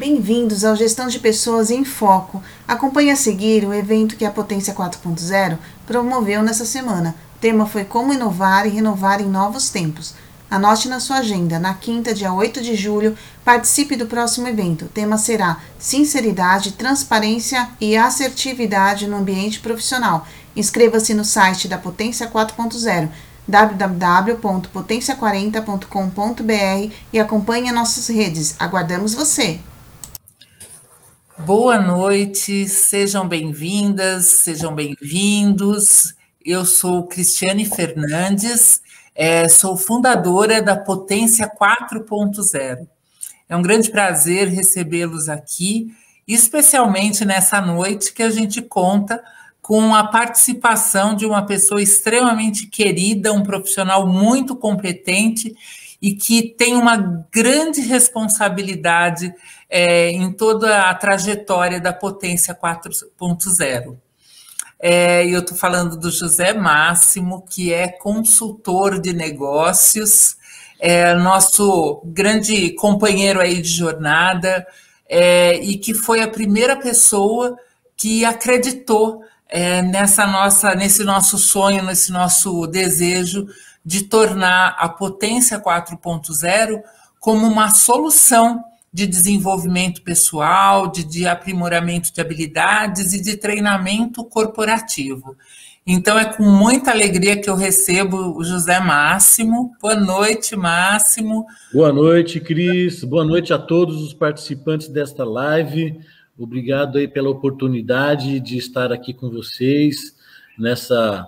Bem-vindos ao Gestão de Pessoas em Foco. Acompanhe a seguir o evento que a Potência 4.0 promoveu nessa semana. O tema foi Como inovar e renovar em novos tempos. Anote na sua agenda, na quinta, dia 8 de julho, participe do próximo evento. O tema será Sinceridade, Transparência e Assertividade no Ambiente Profissional. Inscreva-se no site da Potência 4.0 www.potencia40.com.br e acompanhe nossas redes. Aguardamos você! Boa noite, sejam bem-vindas, sejam bem-vindos. Eu sou Cristiane Fernandes, é, sou fundadora da Potência 4.0. É um grande prazer recebê-los aqui, especialmente nessa noite que a gente conta com a participação de uma pessoa extremamente querida, um profissional muito competente e que tem uma grande responsabilidade é, em toda a trajetória da potência 4.0. É, eu estou falando do José Máximo, que é consultor de negócios, é nosso grande companheiro aí de jornada, é, e que foi a primeira pessoa que acreditou é, nessa nossa, nesse nosso sonho, nesse nosso desejo de tornar a potência 4.0 como uma solução de desenvolvimento pessoal, de, de, aprimoramento de habilidades e de treinamento corporativo. Então é com muita alegria que eu recebo o José Máximo. Boa noite, Máximo. Boa noite, Cris. Boa noite a todos os participantes desta live. Obrigado aí pela oportunidade de estar aqui com vocês nessa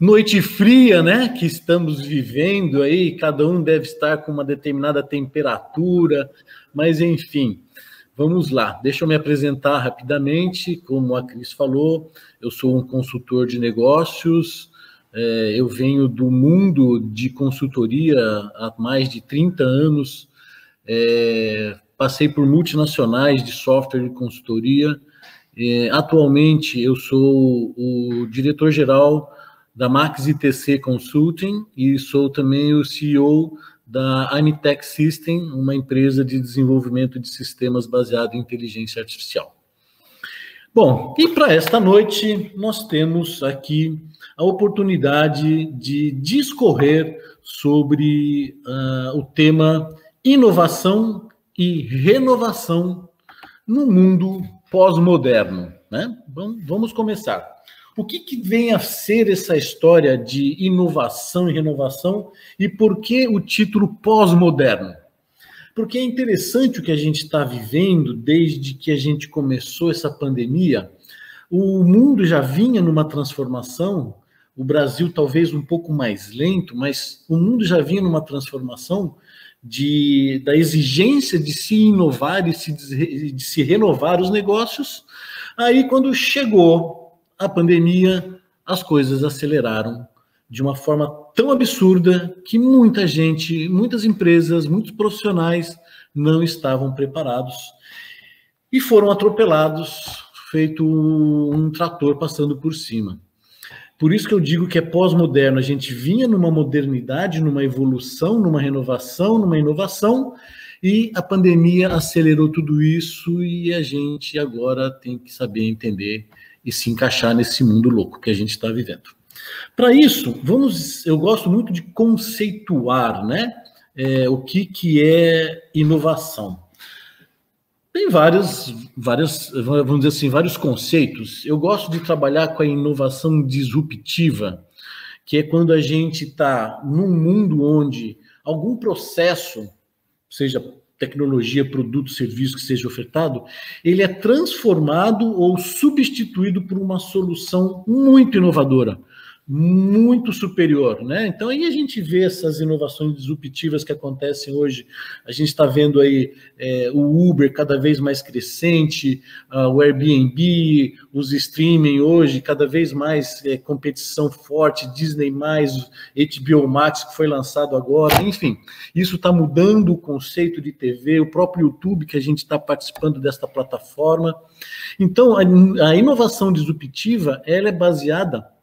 noite fria, né, que estamos vivendo aí, cada um deve estar com uma determinada temperatura, mas enfim, vamos lá. Deixa eu me apresentar rapidamente, como a Cris falou, eu sou um consultor de negócios, é, eu venho do mundo de consultoria há mais de 30 anos, é, passei por multinacionais de software de consultoria, é, atualmente eu sou o diretor-geral da Max ITC Consulting e sou também o CEO da Amitech System, uma empresa de desenvolvimento de sistemas baseado em inteligência artificial. Bom, e para esta noite nós temos aqui a oportunidade de discorrer sobre uh, o tema inovação e renovação no mundo pós-moderno. Né? Vamos começar. O que, que vem a ser essa história de inovação e renovação e por que o título pós-moderno? Porque é interessante o que a gente está vivendo desde que a gente começou essa pandemia. O mundo já vinha numa transformação, o Brasil talvez um pouco mais lento, mas o mundo já vinha numa transformação de, da exigência de se inovar e se, de se renovar os negócios. Aí, quando chegou a pandemia, as coisas aceleraram de uma forma tão absurda que muita gente, muitas empresas, muitos profissionais não estavam preparados e foram atropelados, feito um trator passando por cima. Por isso que eu digo que é pós-moderno. A gente vinha numa modernidade, numa evolução, numa renovação, numa inovação, e a pandemia acelerou tudo isso e a gente agora tem que saber entender e se encaixar nesse mundo louco que a gente está vivendo. Para isso, vamos, eu gosto muito de conceituar, né? É, o que, que é inovação. Tem vários, várias, vamos dizer assim, vários conceitos. Eu gosto de trabalhar com a inovação disruptiva, que é quando a gente está num mundo onde algum processo, seja tecnologia, produto, serviço que seja ofertado, ele é transformado ou substituído por uma solução muito inovadora muito superior, né? Então aí a gente vê essas inovações disruptivas que acontecem hoje. A gente está vendo aí é, o Uber cada vez mais crescente, uh, o Airbnb, os streaming hoje cada vez mais é, competição forte, Disney mais, HBO Max que foi lançado agora, enfim, isso está mudando o conceito de TV, o próprio YouTube que a gente está participando desta plataforma. Então a, a inovação disruptiva ela é baseada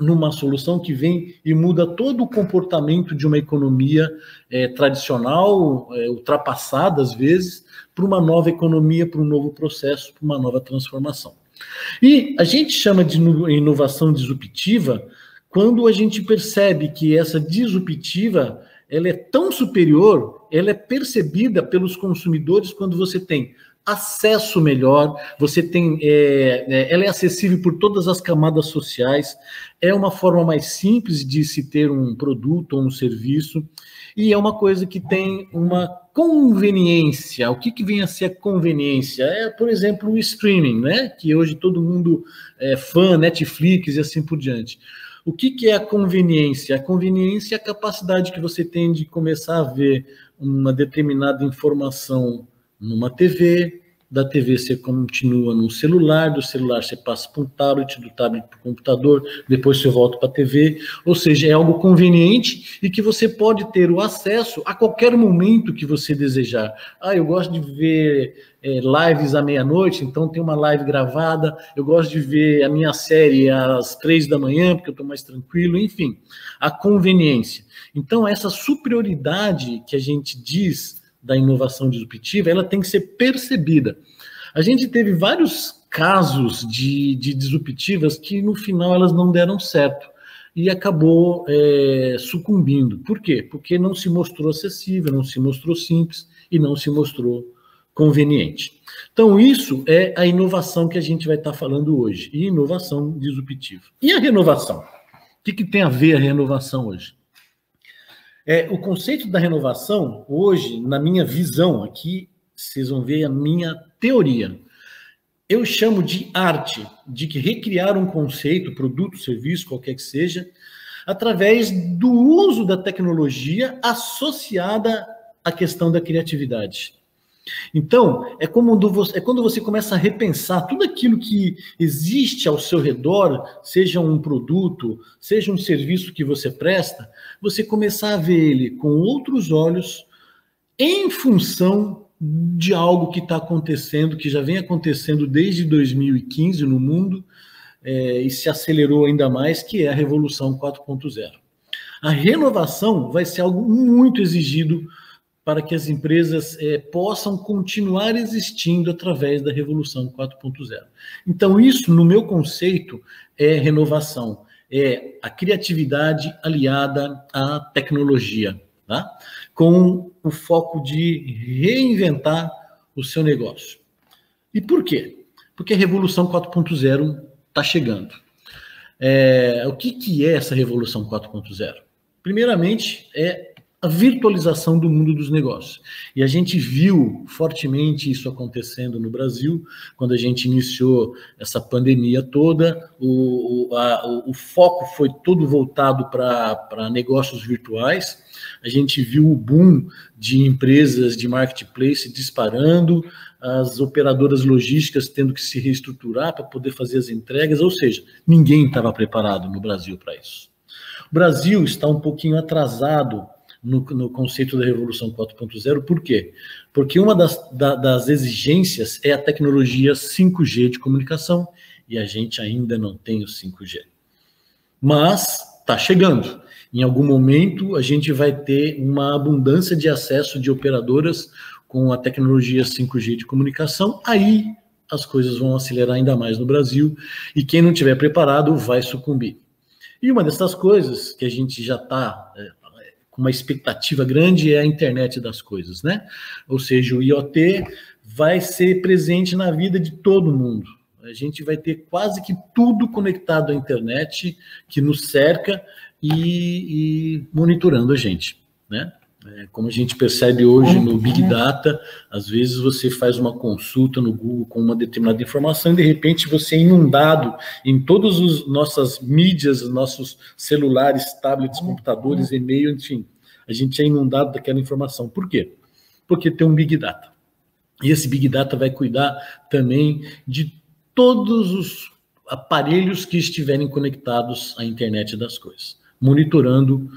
numa solução que vem e muda todo o comportamento de uma economia é, tradicional, é, ultrapassada às vezes, para uma nova economia, para um novo processo, para uma nova transformação. E a gente chama de inovação disruptiva quando a gente percebe que essa disruptiva ela é tão superior, ela é percebida pelos consumidores quando você tem acesso melhor, você tem, é, é, ela é acessível por todas as camadas sociais, é uma forma mais simples de se ter um produto ou um serviço, e é uma coisa que tem uma conveniência. O que, que vem a ser a conveniência? É, por exemplo, o streaming, né? Que hoje todo mundo é fã, Netflix e assim por diante. O que, que é a conveniência? A conveniência é a capacidade que você tem de começar a ver uma determinada informação numa TV, da TV você continua no celular, do celular você passa para um tablet, do tablet para o computador, depois você volta para a TV, ou seja, é algo conveniente e que você pode ter o acesso a qualquer momento que você desejar. Ah, eu gosto de ver é, lives à meia-noite, então tem uma live gravada, eu gosto de ver a minha série às três da manhã, porque eu estou mais tranquilo, enfim, a conveniência. Então, essa superioridade que a gente diz da inovação disruptiva, ela tem que ser percebida. A gente teve vários casos de, de disruptivas que no final elas não deram certo e acabou é, sucumbindo. Por quê? Porque não se mostrou acessível, não se mostrou simples e não se mostrou conveniente. Então, isso é a inovação que a gente vai estar falando hoje, e inovação disruptiva. E a renovação? O que, que tem a ver a renovação hoje? É, o conceito da renovação, hoje, na minha visão, aqui vocês vão ver a minha teoria. Eu chamo de arte, de que recriar um conceito, produto, serviço, qualquer que seja, através do uso da tecnologia associada à questão da criatividade. Então, é, você, é quando você começa a repensar tudo aquilo que existe ao seu redor, seja um produto, seja um serviço que você presta, você começar a ver ele com outros olhos, em função de algo que está acontecendo, que já vem acontecendo desde 2015 no mundo, é, e se acelerou ainda mais, que é a Revolução 4.0. A renovação vai ser algo muito exigido para que as empresas é, possam continuar existindo através da Revolução 4.0. Então, isso, no meu conceito, é renovação, é a criatividade aliada à tecnologia, tá? com o foco de reinventar o seu negócio. E por quê? Porque a Revolução 4.0 está chegando. É, o que, que é essa Revolução 4.0? Primeiramente, é a virtualização do mundo dos negócios. E a gente viu fortemente isso acontecendo no Brasil, quando a gente iniciou essa pandemia toda, o, a, o foco foi todo voltado para negócios virtuais. A gente viu o boom de empresas de marketplace disparando, as operadoras logísticas tendo que se reestruturar para poder fazer as entregas, ou seja, ninguém estava preparado no Brasil para isso. O Brasil está um pouquinho atrasado no, no conceito da Revolução 4.0. Por quê? Porque uma das, da, das exigências é a tecnologia 5G de comunicação e a gente ainda não tem o 5G. Mas está chegando. Em algum momento a gente vai ter uma abundância de acesso de operadoras com a tecnologia 5G de comunicação. Aí as coisas vão acelerar ainda mais no Brasil e quem não tiver preparado vai sucumbir. E uma dessas coisas que a gente já está é, uma expectativa grande é a internet das coisas, né? Ou seja, o IoT vai ser presente na vida de todo mundo. A gente vai ter quase que tudo conectado à internet que nos cerca e, e monitorando a gente, né? É, como a gente percebe hoje no Big Data, às vezes você faz uma consulta no Google com uma determinada informação e de repente você é inundado em todas as nossas mídias, nossos celulares, tablets, computadores, e-mail, enfim. A gente é inundado daquela informação. Por quê? Porque tem um Big Data. E esse Big Data vai cuidar também de todos os aparelhos que estiverem conectados à internet das coisas, monitorando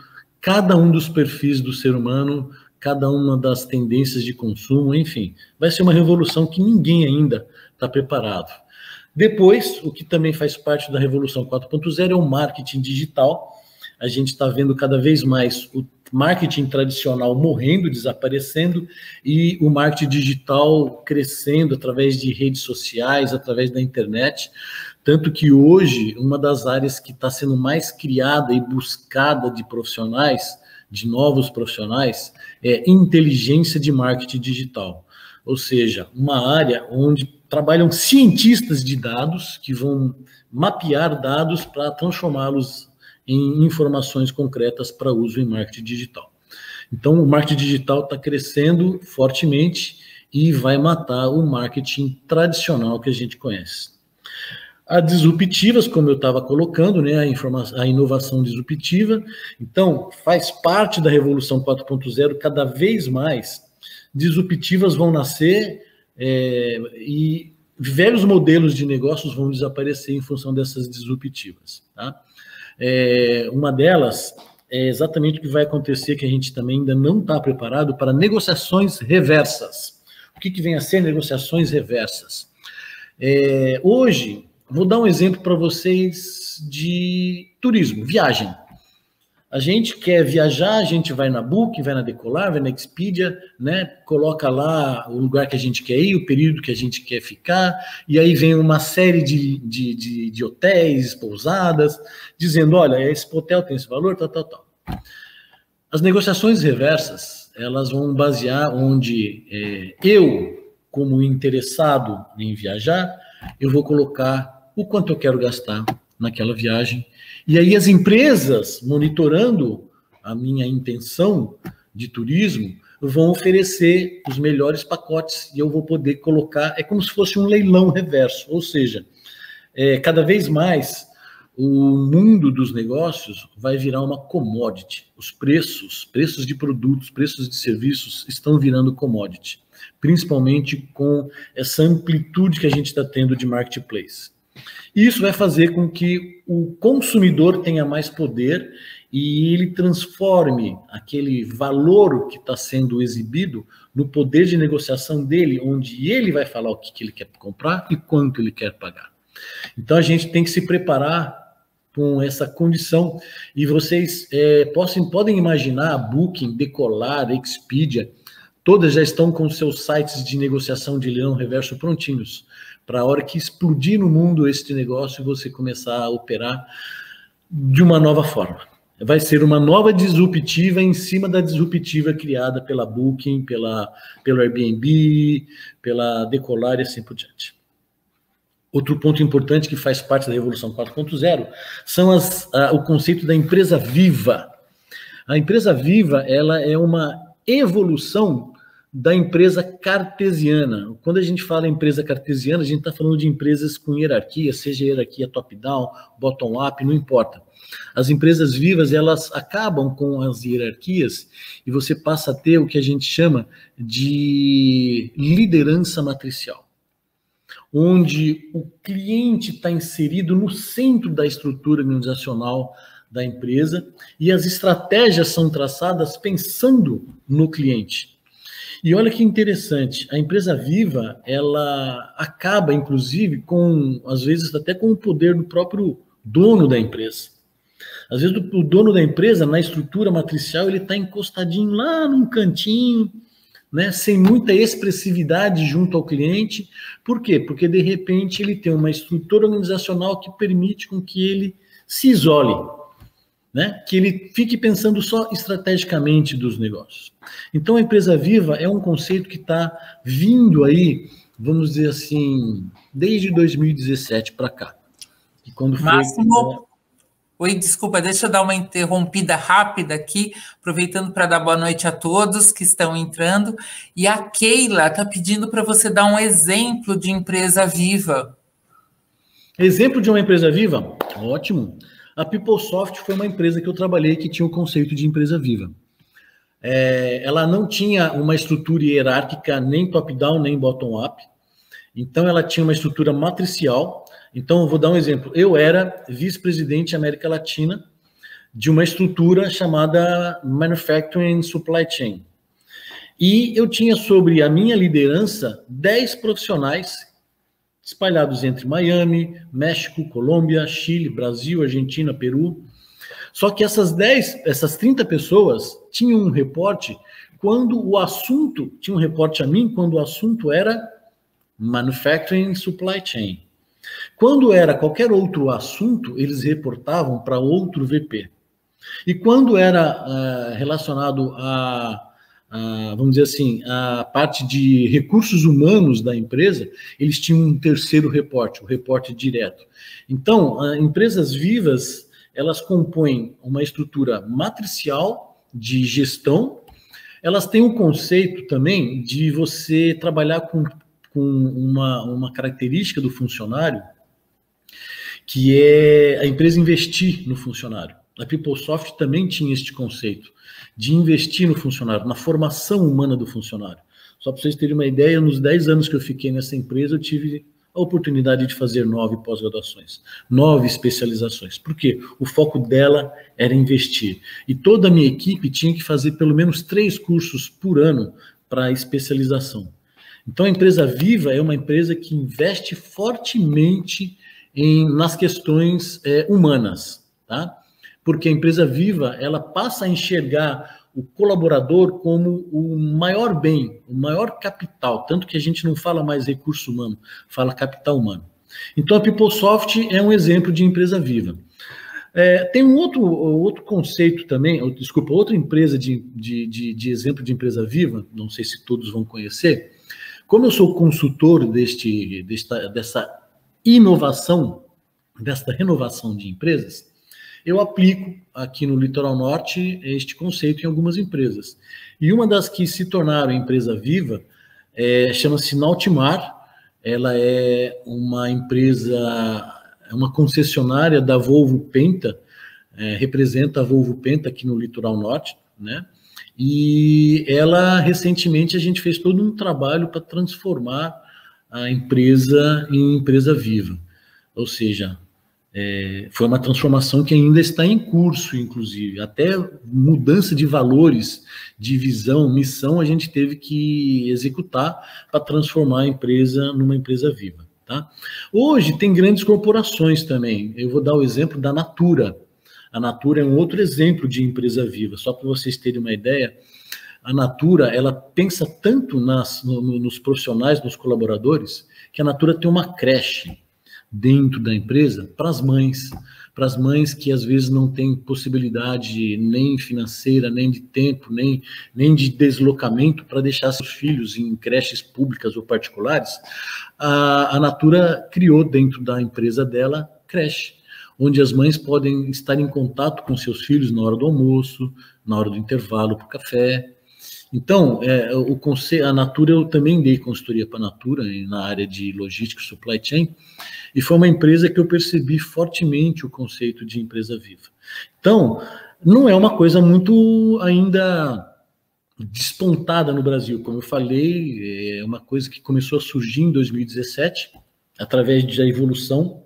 cada um dos perfis do ser humano, cada uma das tendências de consumo, enfim, vai ser uma revolução que ninguém ainda está preparado. Depois, o que também faz parte da Revolução 4.0 é o marketing digital. A gente está vendo cada vez mais o marketing tradicional morrendo, desaparecendo, e o marketing digital crescendo através de redes sociais, através da internet. Tanto que hoje, uma das áreas que está sendo mais criada e buscada de profissionais, de novos profissionais, é inteligência de marketing digital. Ou seja, uma área onde trabalham cientistas de dados que vão mapear dados para transformá-los em informações concretas para uso em marketing digital. Então, o marketing digital está crescendo fortemente e vai matar o marketing tradicional que a gente conhece. As disruptivas, como eu estava colocando, né, a, a inovação disruptiva, então faz parte da revolução 4.0, cada vez mais disruptivas vão nascer é, e velhos modelos de negócios vão desaparecer em função dessas disruptivas. Tá? É, uma delas é exatamente o que vai acontecer, que a gente também ainda não está preparado para negociações reversas. O que, que vem a ser negociações reversas? É, hoje, vou dar um exemplo para vocês de turismo, viagem. A gente quer viajar, a gente vai na Book, vai na Decolar, vai na Expedia, né? Coloca lá o lugar que a gente quer ir, o período que a gente quer ficar, e aí vem uma série de, de, de, de hotéis, pousadas, dizendo: olha, esse hotel tem esse valor, tal, tal, tal. As negociações reversas, elas vão basear onde é, eu, como interessado em viajar, eu vou colocar o quanto eu quero gastar naquela viagem e aí as empresas, monitorando a minha intenção de turismo, vão oferecer os melhores pacotes e eu vou poder colocar, é como se fosse um leilão reverso, ou seja, é, cada vez mais o mundo dos negócios vai virar uma commodity. Os preços, preços de produtos, preços de serviços estão virando commodity, principalmente com essa amplitude que a gente está tendo de marketplace. Isso vai fazer com que o consumidor tenha mais poder e ele transforme aquele valor que está sendo exibido no poder de negociação dele, onde ele vai falar o que, que ele quer comprar e quanto ele quer pagar. Então a gente tem que se preparar com essa condição. E vocês é, possam, podem imaginar a Booking, Decolar, Expedia, todas já estão com seus sites de negociação de leão reverso prontinhos para a hora que explodir no mundo este negócio você começar a operar de uma nova forma. Vai ser uma nova disruptiva em cima da disruptiva criada pela Booking, pela, pelo Airbnb, pela Decolar e assim por diante. Outro ponto importante que faz parte da Revolução 4.0 são as, a, o conceito da empresa viva. A empresa viva ela é uma evolução da empresa cartesiana. Quando a gente fala empresa cartesiana, a gente está falando de empresas com hierarquia, seja hierarquia top-down, bottom-up, não importa. As empresas vivas, elas acabam com as hierarquias e você passa a ter o que a gente chama de liderança matricial, onde o cliente está inserido no centro da estrutura organizacional da empresa e as estratégias são traçadas pensando no cliente. E olha que interessante, a empresa viva, ela acaba, inclusive, com, às vezes, até com o poder do próprio dono da empresa. Às vezes, o dono da empresa, na estrutura matricial, ele está encostadinho lá num cantinho, né, sem muita expressividade junto ao cliente. Por quê? Porque, de repente, ele tem uma estrutura organizacional que permite com que ele se isole, né? que ele fique pensando só estrategicamente dos negócios. Então, a empresa viva é um conceito que está vindo aí, vamos dizer assim, desde 2017 para cá. E quando foi, Máximo, Oi, desculpa, deixa eu dar uma interrompida rápida aqui, aproveitando para dar boa noite a todos que estão entrando. E a Keila está pedindo para você dar um exemplo de empresa viva. Exemplo de uma empresa viva? Ótimo. A PeopleSoft foi uma empresa que eu trabalhei que tinha o conceito de empresa viva. É, ela não tinha uma estrutura hierárquica nem top-down nem bottom-up. Então, ela tinha uma estrutura matricial. Então, vou dar um exemplo. Eu era vice-presidente América Latina de uma estrutura chamada Manufacturing Supply Chain. E eu tinha sobre a minha liderança 10 profissionais espalhados entre Miami, México, Colômbia, Chile, Brasil, Argentina, Peru. Só que essas 10, essas 30 pessoas tinham um reporte quando o assunto, tinha um reporte a mim quando o assunto era manufacturing supply chain. Quando era qualquer outro assunto, eles reportavam para outro VP. E quando era uh, relacionado a a, vamos dizer assim, a parte de recursos humanos da empresa, eles tinham um terceiro reporte, o reporte direto. Então, empresas vivas, elas compõem uma estrutura matricial de gestão, elas têm um conceito também de você trabalhar com, com uma, uma característica do funcionário, que é a empresa investir no funcionário. A PeopleSoft também tinha este conceito de investir no funcionário, na formação humana do funcionário. Só para vocês terem uma ideia, nos 10 anos que eu fiquei nessa empresa, eu tive a oportunidade de fazer nove pós-graduações, nove especializações. Por quê? O foco dela era investir. E toda a minha equipe tinha que fazer pelo menos três cursos por ano para especialização. Então, a empresa Viva é uma empresa que investe fortemente em, nas questões é, humanas, tá? Porque a empresa viva ela passa a enxergar o colaborador como o maior bem, o maior capital, tanto que a gente não fala mais recurso humano, fala capital humano. Então a PeopleSoft é um exemplo de empresa viva. É, tem um outro, outro conceito também, ou, desculpa, outra empresa de, de, de, de, exemplo de empresa viva, não sei se todos vão conhecer. Como eu sou consultor deste, desta, dessa inovação, desta renovação de empresas, eu aplico aqui no Litoral Norte este conceito em algumas empresas. E uma das que se tornaram empresa viva é, chama-se Nautimar. Ela é uma empresa, é uma concessionária da Volvo Penta, é, representa a Volvo Penta aqui no Litoral Norte, né? E ela, recentemente, a gente fez todo um trabalho para transformar a empresa em empresa viva. Ou seja, é, foi uma transformação que ainda está em curso, inclusive. Até mudança de valores, de visão, missão, a gente teve que executar para transformar a empresa numa empresa viva. Tá? Hoje tem grandes corporações também. Eu vou dar o exemplo da Natura. A Natura é um outro exemplo de empresa viva. Só para vocês terem uma ideia, a Natura ela pensa tanto nas, no, nos profissionais, nos colaboradores, que a Natura tem uma creche dentro da empresa para as mães, para as mães que às vezes não têm possibilidade nem financeira, nem de tempo, nem, nem de deslocamento para deixar seus filhos em creches públicas ou particulares, a, a Natura criou dentro da empresa dela creche, onde as mães podem estar em contato com seus filhos na hora do almoço, na hora do intervalo para o café, então, é, o conceito, a Natura, eu também dei consultoria para a Natura na área de logística e supply chain, e foi uma empresa que eu percebi fortemente o conceito de empresa viva. Então, não é uma coisa muito ainda despontada no Brasil, como eu falei, é uma coisa que começou a surgir em 2017, através da evolução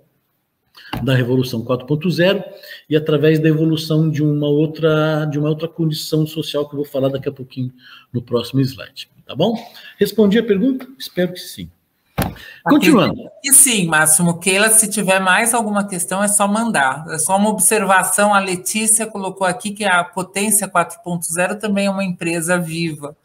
da Revolução 4.0 e através da evolução de uma outra de uma outra condição social que eu vou falar daqui a pouquinho no próximo slide, tá bom? Respondi a pergunta? Espero que sim. Continuando. E sim, Máximo Keila, se tiver mais alguma questão é só mandar. É só uma observação. A Letícia colocou aqui que a Potência 4.0 também é uma empresa viva.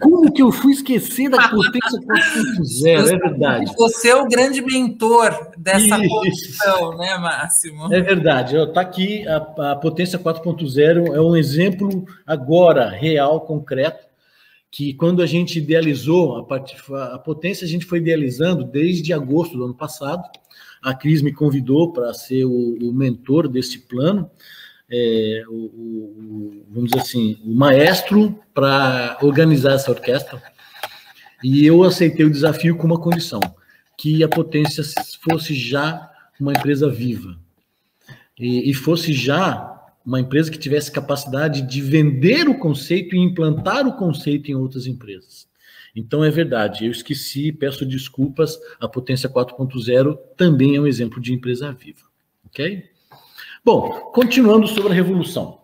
Como que eu fui esquecer da Potência 4.0? É verdade. Você é o grande mentor dessa posição, né, Máximo? É verdade. Está aqui a, a Potência 4.0 é um exemplo agora real, concreto que quando a gente idealizou a, a potência, a gente foi idealizando desde agosto do ano passado. A Cris me convidou para ser o, o, mentor desse plano, é, o, o, vamos dizer assim, o maestro para organizar essa orquestra. E eu aceitei o desafio com uma condição, que a potência fosse já uma empresa viva e, e fosse já uma empresa que tivesse capacidade de vender o conceito e implantar o conceito em outras empresas. Então é verdade, eu esqueci, peço desculpas, a Potência 4.0 também é um exemplo de empresa viva, ok? Bom, continuando sobre a revolução.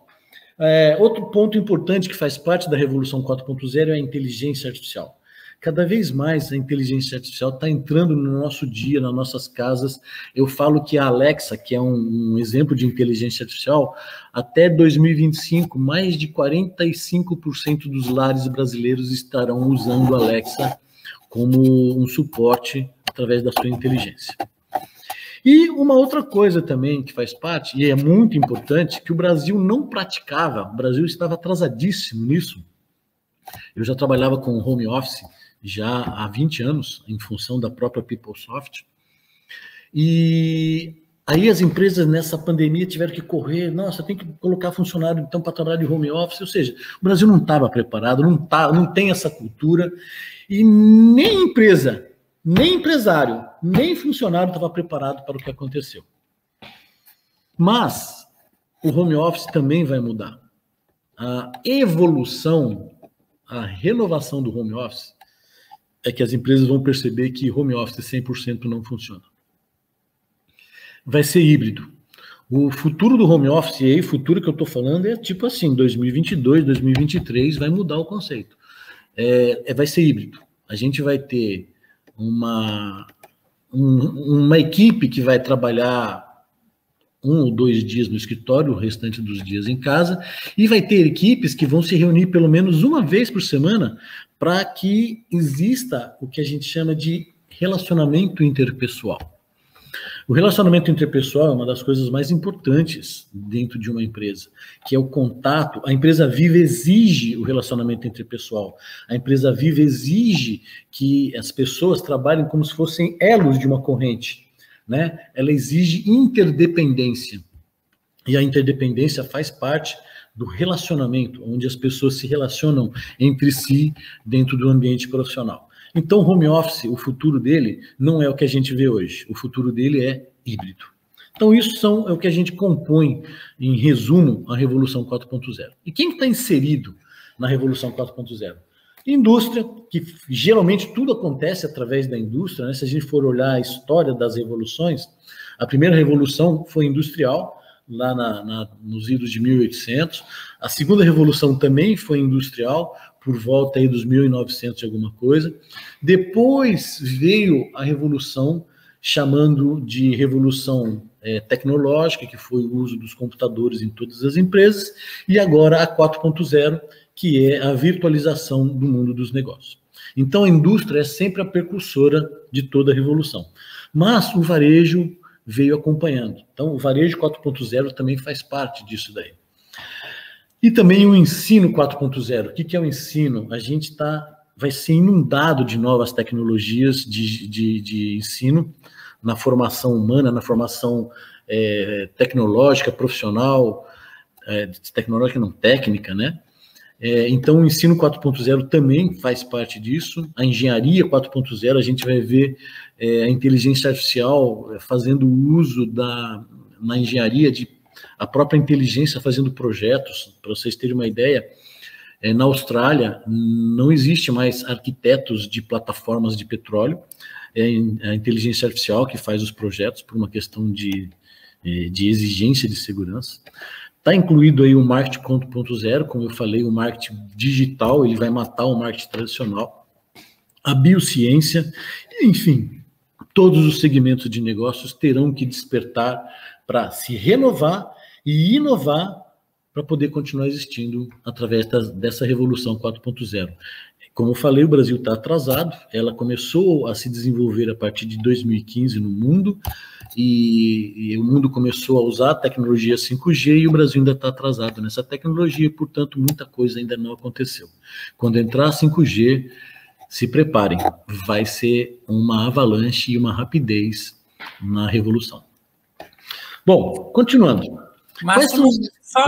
É, outro ponto importante que faz parte da Revolução 4.0 é a inteligência artificial. Cada vez mais a inteligência artificial está entrando no nosso dia, nas nossas casas. Eu falo que a Alexa, que é um, um exemplo de inteligência artificial, até 2025, mais de 45% dos lares brasileiros estarão usando a Alexa como um suporte através da sua inteligência. E uma outra coisa também que faz parte, e é muito importante, que o Brasil não praticava, o Brasil estava atrasadíssimo nisso. Eu já trabalhava com home office já há 20 anos, em função da própria PeopleSoft. E aí as empresas nessa pandemia tiveram que correr, nossa, tem que colocar funcionário então para trabalhar de home office, ou seja, o Brasil não estava preparado, não tá, não tem essa cultura e nem empresa nem empresário, nem funcionário estava preparado para o que aconteceu. Mas o home office também vai mudar. A evolução, a renovação do home office é que as empresas vão perceber que home office 100% não funciona. Vai ser híbrido. O futuro do home office, e aí, futuro que eu estou falando, é tipo assim: 2022, 2023, vai mudar o conceito. É, é, vai ser híbrido. A gente vai ter uma, um, uma equipe que vai trabalhar um ou dois dias no escritório, o restante dos dias em casa, e vai ter equipes que vão se reunir pelo menos uma vez por semana para que exista o que a gente chama de relacionamento interpessoal. O relacionamento interpessoal é uma das coisas mais importantes dentro de uma empresa, que é o contato. A empresa viva exige o relacionamento interpessoal. A empresa viva exige que as pessoas trabalhem como se fossem elos de uma corrente, né? Ela exige interdependência. E a interdependência faz parte do relacionamento, onde as pessoas se relacionam entre si dentro do ambiente profissional. Então, home office, o futuro dele não é o que a gente vê hoje. O futuro dele é híbrido. Então, isso são, é o que a gente compõe, em resumo, a Revolução 4.0. E quem está inserido na Revolução 4.0? Indústria, que geralmente tudo acontece através da indústria. Né? Se a gente for olhar a história das revoluções, a primeira revolução foi industrial, lá na, na, nos idos de 1800. A segunda revolução também foi industrial, por volta aí dos 1900 e alguma coisa. Depois veio a revolução chamando de revolução é, tecnológica, que foi o uso dos computadores em todas as empresas, e agora a 4.0, que é a virtualização do mundo dos negócios. Então a indústria é sempre a precursora de toda a revolução. Mas o varejo veio acompanhando. Então o varejo 4.0 também faz parte disso daí. E também o ensino 4.0. O que é o ensino? A gente tá, vai ser inundado de novas tecnologias de, de, de ensino na formação humana, na formação é, tecnológica, profissional, é, tecnológica não técnica, né? É, então, o ensino 4.0 também faz parte disso. A engenharia 4.0, a gente vai ver é, a inteligência artificial é, fazendo uso da, na engenharia de a própria inteligência fazendo projetos, para vocês terem uma ideia, é, na Austrália não existe mais arquitetos de plataformas de petróleo, é a inteligência artificial que faz os projetos por uma questão de, é, de exigência de segurança. Está incluído aí o marketing 4.0, como eu falei, o marketing digital, ele vai matar o marketing tradicional, a biociência, enfim, todos os segmentos de negócios terão que despertar para se renovar e inovar para poder continuar existindo através das, dessa revolução 4.0. Como eu falei, o Brasil está atrasado, ela começou a se desenvolver a partir de 2015 no mundo, e, e o mundo começou a usar a tecnologia 5G e o Brasil ainda está atrasado nessa tecnologia, portanto, muita coisa ainda não aconteceu. Quando entrar a 5G, se preparem, vai ser uma avalanche e uma rapidez na revolução. Bom, continuando. Mas só,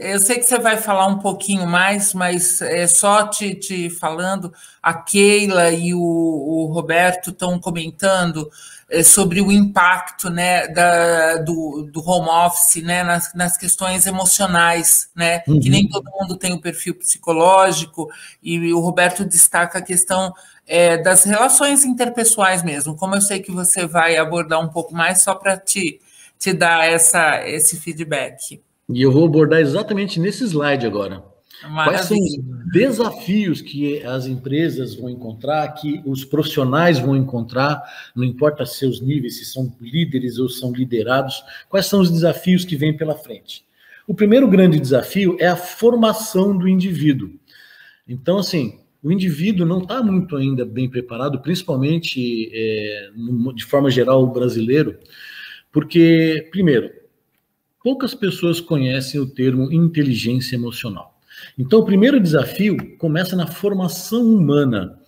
eu sei que você vai falar um pouquinho mais, mas é só te, te falando, a Keila e o, o Roberto estão comentando é, sobre o impacto né, da, do, do home office né, nas, nas questões emocionais, né? Uhum. Que nem todo mundo tem o perfil psicológico, e o Roberto destaca a questão é, das relações interpessoais mesmo. Como eu sei que você vai abordar um pouco mais, só para te te dar essa, esse feedback. E eu vou abordar exatamente nesse slide agora. Quais são os desafios que as empresas vão encontrar, que os profissionais vão encontrar, não importa seus níveis, se são líderes ou são liderados, quais são os desafios que vêm pela frente? O primeiro grande desafio é a formação do indivíduo. Então, assim, o indivíduo não está muito ainda bem preparado, principalmente é, de forma geral o brasileiro, porque, primeiro, poucas pessoas conhecem o termo inteligência emocional. Então, o primeiro desafio começa na formação humana.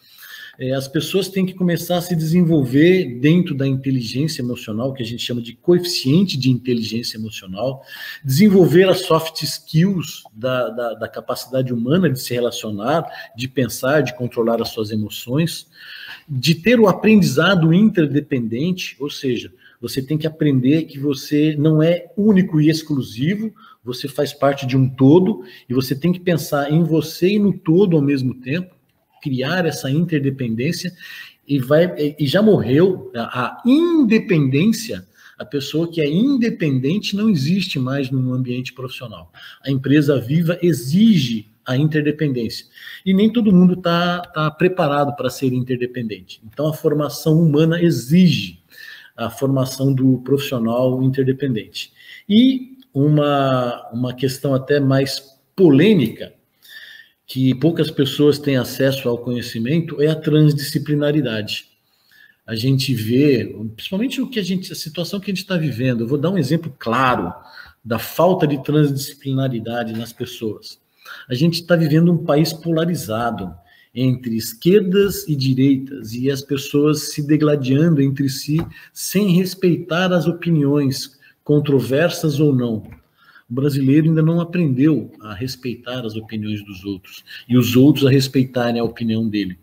É, as pessoas têm que começar a se desenvolver dentro da inteligência emocional, que a gente chama de coeficiente de inteligência emocional, desenvolver as soft skills da, da, da capacidade humana de se relacionar, de pensar, de controlar as suas emoções, de ter o aprendizado interdependente, ou seja, você tem que aprender que você não é único e exclusivo, você faz parte de um todo e você tem que pensar em você e no todo ao mesmo tempo, criar essa interdependência e vai e já morreu a independência. A pessoa que é independente não existe mais no ambiente profissional. A empresa viva exige a interdependência. E nem todo mundo está tá preparado para ser interdependente. Então, a formação humana exige a formação do profissional interdependente. E uma, uma questão até mais polêmica, que poucas pessoas têm acesso ao conhecimento, é a transdisciplinaridade. A gente vê, principalmente o que a gente, a situação que a gente está vivendo. Eu vou dar um exemplo claro da falta de transdisciplinaridade nas pessoas. A gente está vivendo um país polarizado entre esquerdas e direitas e as pessoas se degladiando entre si sem respeitar as opiniões, controversas ou não. O brasileiro ainda não aprendeu a respeitar as opiniões dos outros e os outros a respeitarem a opinião dele.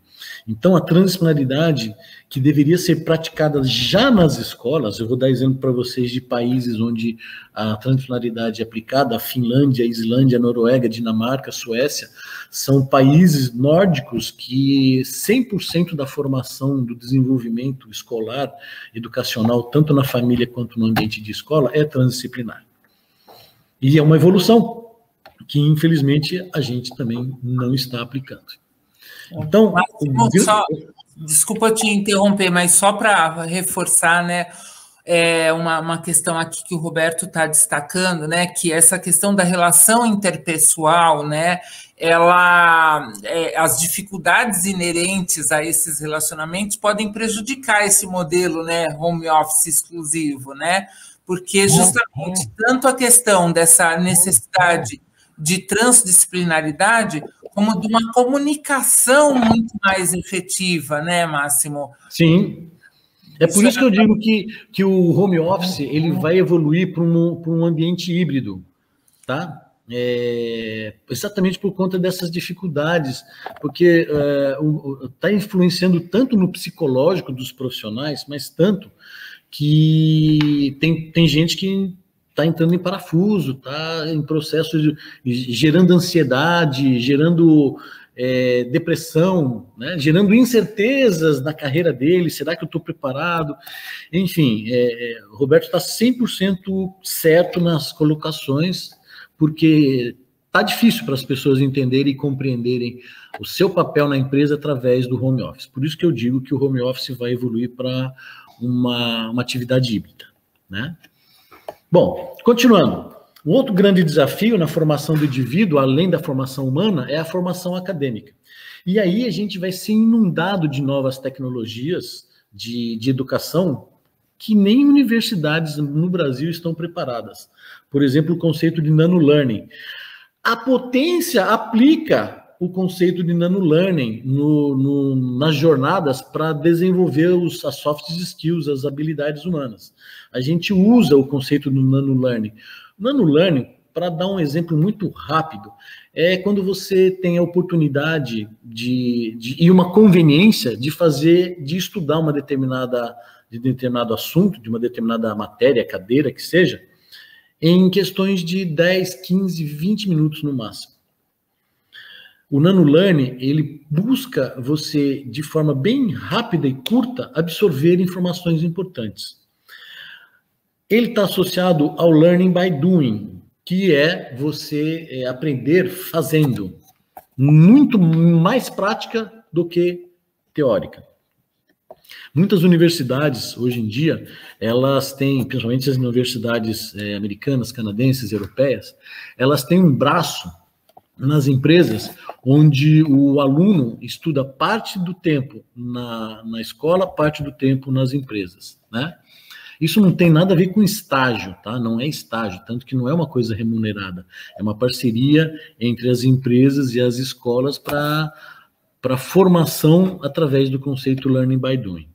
Então, a transdisciplinaridade que deveria ser praticada já nas escolas, eu vou dar exemplo para vocês de países onde a transdisciplinaridade é aplicada, a Finlândia, a Islândia, a Noruega, a Dinamarca, a Suécia, são países nórdicos que 100% da formação do desenvolvimento escolar, educacional, tanto na família quanto no ambiente de escola, é transdisciplinar. E é uma evolução que, infelizmente, a gente também não está aplicando. Então, mas, só, desculpa te interromper, mas só para reforçar, né? É uma, uma questão aqui que o Roberto está destacando, né? Que essa questão da relação interpessoal, né? Ela, é, as dificuldades inerentes a esses relacionamentos podem prejudicar esse modelo, né? Home office exclusivo, né? Porque justamente tanto a questão dessa necessidade de transdisciplinaridade como de uma comunicação muito mais efetiva, né, Máximo? Sim. É por isso que eu digo que, que o home office ele vai evoluir para um, um ambiente híbrido, tá? É, exatamente por conta dessas dificuldades, porque está é, influenciando tanto no psicológico dos profissionais, mas tanto que tem, tem gente que está entrando em parafuso, está em processo de, gerando ansiedade, gerando é, depressão, né? gerando incertezas na carreira dele, será que eu estou preparado? Enfim, é, é Roberto está 100% certo nas colocações, porque está difícil para as pessoas entenderem e compreenderem o seu papel na empresa através do home office. Por isso que eu digo que o home office vai evoluir para uma, uma atividade híbrida, né? Bom, continuando. Um outro grande desafio na formação do indivíduo, além da formação humana, é a formação acadêmica. E aí a gente vai ser inundado de novas tecnologias de, de educação que nem universidades no Brasil estão preparadas. Por exemplo, o conceito de nano learning. A potência aplica o conceito de nano learning no, no, nas jornadas para desenvolver os, as soft skills, as habilidades humanas. A gente usa o conceito do nano learning. Nano learning, para dar um exemplo muito rápido, é quando você tem a oportunidade de, de e uma conveniência de fazer, de estudar uma determinada de determinado assunto, de uma determinada matéria, cadeira que seja, em questões de 10, 15, 20 minutos no máximo. O NanoLearn, ele busca você, de forma bem rápida e curta, absorver informações importantes. Ele está associado ao Learning by Doing, que é você é, aprender fazendo. Muito mais prática do que teórica. Muitas universidades, hoje em dia, elas têm, principalmente as universidades é, americanas, canadenses, europeias, elas têm um braço nas empresas onde o aluno estuda parte do tempo na, na escola, parte do tempo nas empresas, né? Isso não tem nada a ver com estágio, tá? Não é estágio, tanto que não é uma coisa remunerada. É uma parceria entre as empresas e as escolas para para formação através do conceito learning by doing.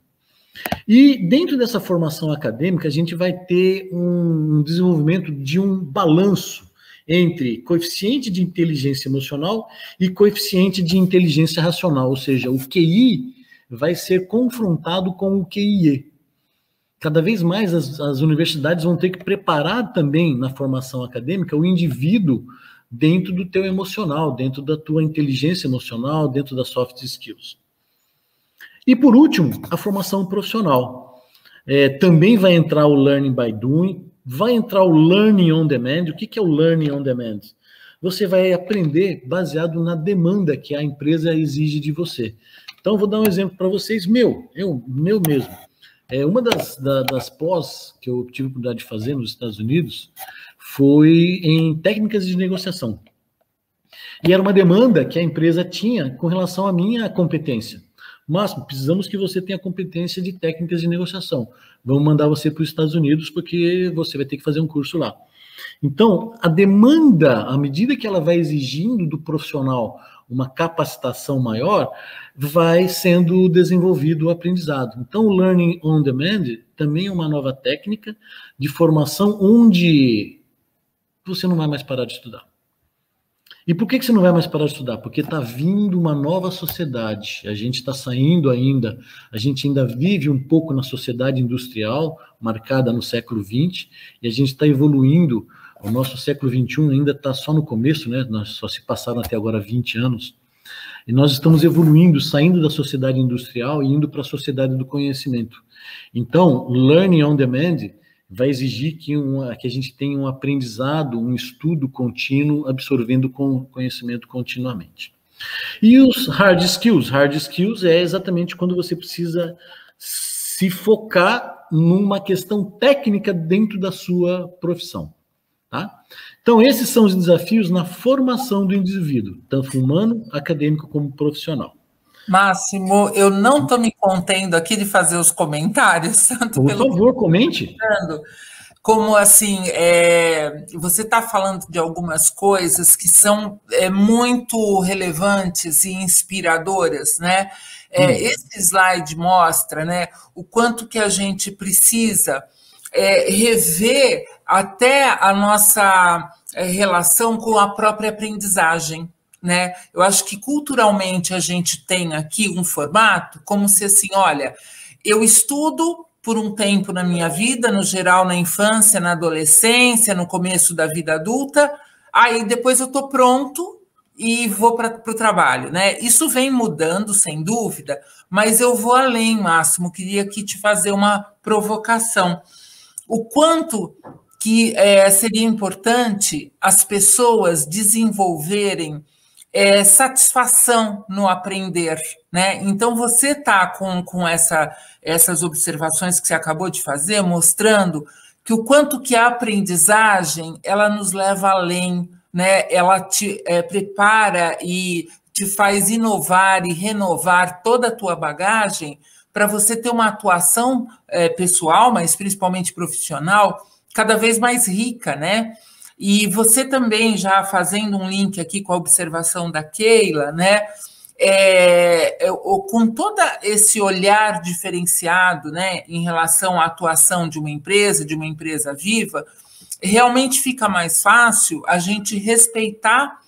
E dentro dessa formação acadêmica, a gente vai ter um desenvolvimento de um balanço entre coeficiente de inteligência emocional e coeficiente de inteligência racional, ou seja, o QI vai ser confrontado com o QIE. Cada vez mais as, as universidades vão ter que preparar também na formação acadêmica o indivíduo dentro do teu emocional, dentro da tua inteligência emocional, dentro das soft skills. E por último, a formação profissional. É, também vai entrar o learning by doing, vai entrar o learning on demand. O que, é o learning on demand? Você vai aprender baseado na demanda que a empresa exige de você. Então, vou dar um exemplo para vocês, meu, eu, meu mesmo. É, uma das, da, das pós que eu tive a oportunidade de fazer nos Estados Unidos foi em técnicas de negociação. E era uma demanda que a empresa tinha com relação à minha competência. Máximo, precisamos que você tenha competência de técnicas de negociação. Vamos mandar você para os Estados Unidos porque você vai ter que fazer um curso lá. Então, a demanda, à medida que ela vai exigindo do profissional uma capacitação maior, vai sendo desenvolvido o aprendizado. Então, o Learning on Demand também é uma nova técnica de formação onde você não vai mais parar de estudar. E por que, que você não vai mais parar de estudar? Porque está vindo uma nova sociedade. A gente está saindo ainda, a gente ainda vive um pouco na sociedade industrial, marcada no século XX, e a gente está evoluindo. O nosso século XXI ainda está só no começo, né? Nós só se passaram até agora 20 anos. E nós estamos evoluindo, saindo da sociedade industrial e indo para a sociedade do conhecimento. Então, learning on demand vai exigir que, uma, que a gente tenha um aprendizado, um estudo contínuo, absorvendo com conhecimento continuamente. E os hard skills? Hard skills é exatamente quando você precisa se focar numa questão técnica dentro da sua profissão. Tá? Então, esses são os desafios na formação do indivíduo, tanto humano, acadêmico como profissional. Máximo, eu não estou me contendo aqui de fazer os comentários. Tanto Por pelo favor, comente. Como assim, é, você está falando de algumas coisas que são é, muito relevantes e inspiradoras, né? É, hum. Esse slide mostra né, o quanto que a gente precisa é, rever até a nossa é, relação com a própria aprendizagem né? Eu acho que culturalmente a gente tem aqui um formato como se assim, olha, eu estudo por um tempo na minha vida, no geral na infância, na adolescência, no começo da vida adulta, aí depois eu estou pronto e vou para o trabalho, né? Isso vem mudando, sem dúvida, mas eu vou além, Máximo. Queria aqui te fazer uma provocação. O quanto que é, seria importante as pessoas desenvolverem é, satisfação no aprender, né? Então você está com, com essa, essas observações que você acabou de fazer, mostrando que o quanto que a aprendizagem ela nos leva além, né? Ela te é, prepara e te faz inovar e renovar toda a tua bagagem para você ter uma atuação é, pessoal, mas principalmente profissional, cada vez mais rica, né? E você também, já fazendo um link aqui com a observação da Keila, né? É, é, com todo esse olhar diferenciado né, em relação à atuação de uma empresa, de uma empresa viva, realmente fica mais fácil a gente respeitar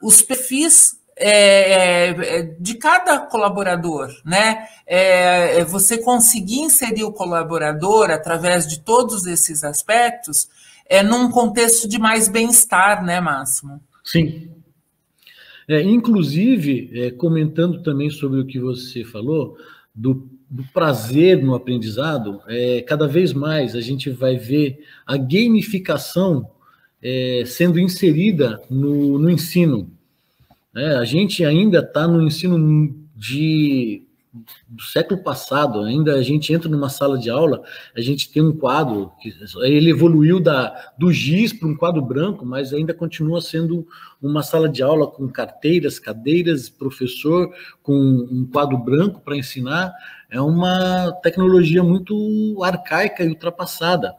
os perfis é, é de cada colaborador, né? É, é, você conseguir inserir o colaborador através de todos esses aspectos é num contexto de mais bem-estar, né, Máximo? Sim. É, inclusive, é, comentando também sobre o que você falou, do, do prazer no aprendizado, é, cada vez mais a gente vai ver a gamificação é, sendo inserida no, no ensino. É, a gente ainda está no ensino de do século passado, ainda a gente entra numa sala de aula, a gente tem um quadro, que ele evoluiu da, do giz para um quadro branco, mas ainda continua sendo uma sala de aula com carteiras, cadeiras, professor com um quadro branco para ensinar, é uma tecnologia muito arcaica e ultrapassada,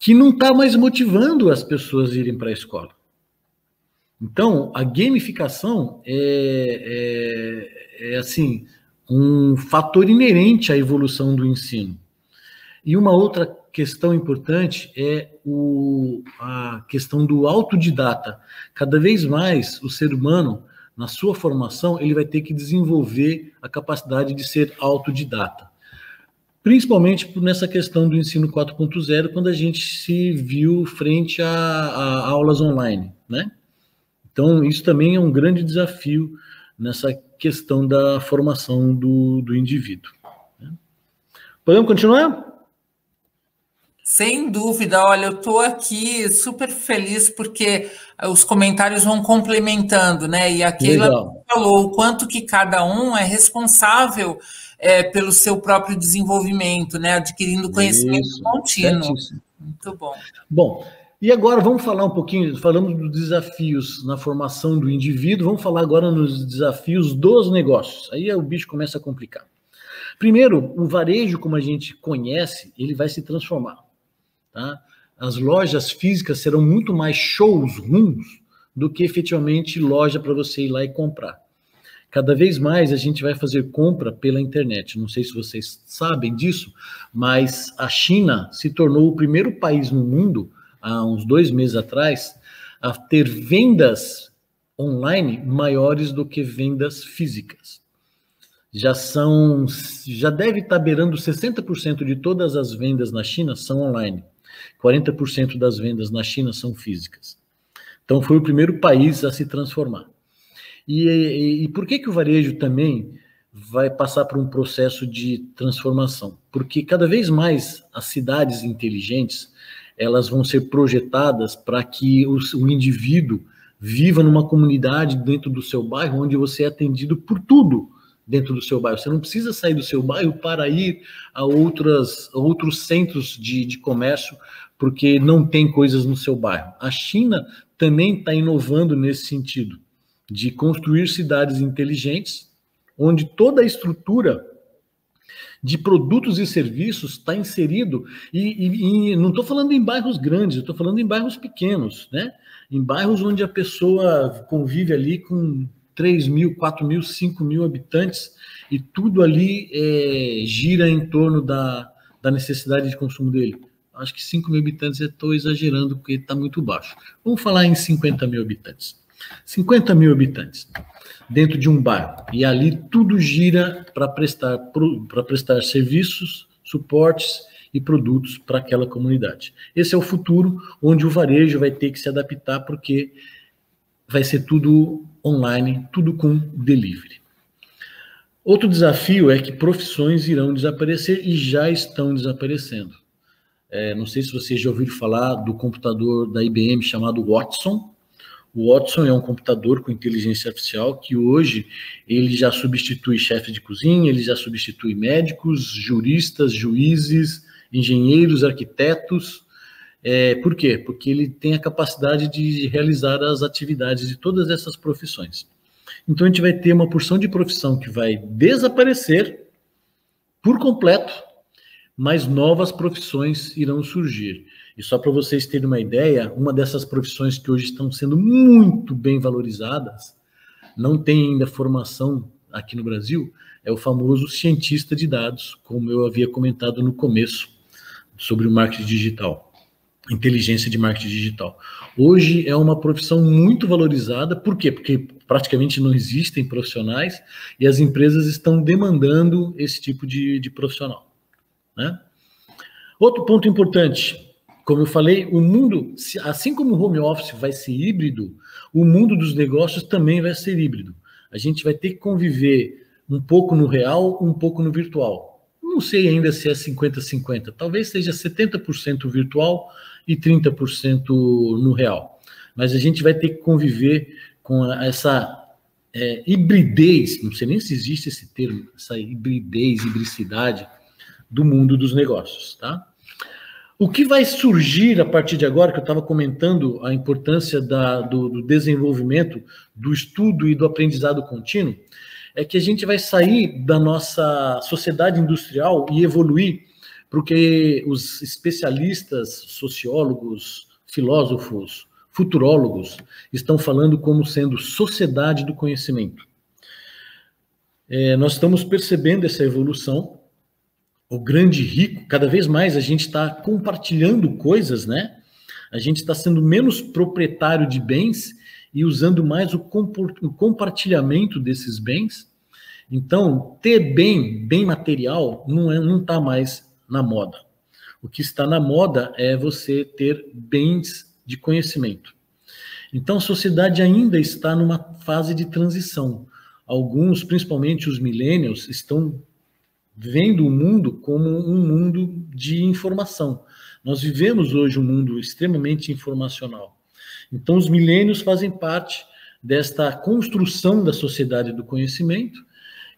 que não está mais motivando as pessoas a irem para a escola. Então, a gamificação é, é, é assim, um fator inerente à evolução do ensino. E uma outra questão importante é o, a questão do autodidata. Cada vez mais o ser humano, na sua formação, ele vai ter que desenvolver a capacidade de ser autodidata. Principalmente nessa questão do ensino 4.0, quando a gente se viu frente a, a aulas online, né? Então, isso também é um grande desafio nessa questão da formação do, do indivíduo. Né? Podemos continuar? Sem dúvida, olha, eu estou aqui super feliz porque os comentários vão complementando, né? E a Keila falou o quanto que cada um é responsável é, pelo seu próprio desenvolvimento, né? Adquirindo conhecimento Isso, contínuo. Certíssimo. Muito bom. Bom, e agora vamos falar um pouquinho, falamos dos desafios na formação do indivíduo, vamos falar agora nos desafios dos negócios. Aí o bicho começa a complicar. Primeiro, o varejo, como a gente conhece, ele vai se transformar. Tá? As lojas físicas serão muito mais shows rooms do que efetivamente loja para você ir lá e comprar. Cada vez mais a gente vai fazer compra pela internet. Não sei se vocês sabem disso, mas a China se tornou o primeiro país no mundo há uns dois meses atrás, a ter vendas online maiores do que vendas físicas. Já são, já deve estar beirando 60% de todas as vendas na China são online. 40% das vendas na China são físicas. Então foi o primeiro país a se transformar. E, e, e por que que o varejo também vai passar por um processo de transformação? Porque cada vez mais as cidades inteligentes elas vão ser projetadas para que o, o indivíduo viva numa comunidade dentro do seu bairro, onde você é atendido por tudo dentro do seu bairro. Você não precisa sair do seu bairro para ir a outras, outros centros de, de comércio, porque não tem coisas no seu bairro. A China também está inovando nesse sentido, de construir cidades inteligentes, onde toda a estrutura de produtos e serviços está inserido, e, e, e não estou falando em bairros grandes, estou falando em bairros pequenos, né? Em bairros onde a pessoa convive ali com 3 mil, 4 mil, 5 mil habitantes, e tudo ali é, gira em torno da, da necessidade de consumo dele. Acho que 5 mil habitantes estou exagerando, porque está muito baixo. Vamos falar em 50 mil habitantes. 50 mil habitantes dentro de um bairro. E ali tudo gira para prestar, prestar serviços, suportes e produtos para aquela comunidade. Esse é o futuro onde o varejo vai ter que se adaptar, porque vai ser tudo online, tudo com delivery. Outro desafio é que profissões irão desaparecer e já estão desaparecendo. É, não sei se vocês já ouviram falar do computador da IBM chamado Watson, o Watson é um computador com inteligência artificial que hoje ele já substitui chefe de cozinha, ele já substitui médicos, juristas, juízes, engenheiros, arquitetos. É, por quê? Porque ele tem a capacidade de realizar as atividades de todas essas profissões. Então a gente vai ter uma porção de profissão que vai desaparecer por completo, mas novas profissões irão surgir. E só para vocês terem uma ideia, uma dessas profissões que hoje estão sendo muito bem valorizadas, não tem ainda formação aqui no Brasil, é o famoso cientista de dados, como eu havia comentado no começo sobre o marketing digital, inteligência de marketing digital. Hoje é uma profissão muito valorizada, por quê? Porque praticamente não existem profissionais e as empresas estão demandando esse tipo de, de profissional. Né? Outro ponto importante, como eu falei, o mundo, assim como o home office vai ser híbrido, o mundo dos negócios também vai ser híbrido. A gente vai ter que conviver um pouco no real, um pouco no virtual. Não sei ainda se é 50-50, talvez seja 70% virtual e 30% no real. Mas a gente vai ter que conviver com essa é, hibridez, não sei nem se existe esse termo, essa hibridez, hibricidade do mundo dos negócios, tá? O que vai surgir a partir de agora, que eu estava comentando a importância da, do, do, desenvolvimento, do estudo e do aprendizado contínuo, é que a gente vai sair da nossa sociedade industrial e evoluir para o que os especialistas, sociólogos, filósofos, futurólogos estão falando como sendo sociedade do conhecimento. É, nós estamos percebendo essa evolução. O grande rico, cada vez mais a gente está compartilhando coisas, né? A gente está sendo menos proprietário de bens e usando mais o, o compartilhamento desses bens. Então, ter bem, bem material, não é, não está mais na moda. O que está na moda é você ter bens de conhecimento. Então, a sociedade ainda está numa fase de transição. Alguns, principalmente os millennials, estão vendo o mundo como um mundo de informação. Nós vivemos hoje um mundo extremamente informacional. Então, os milênios fazem parte desta construção da sociedade do conhecimento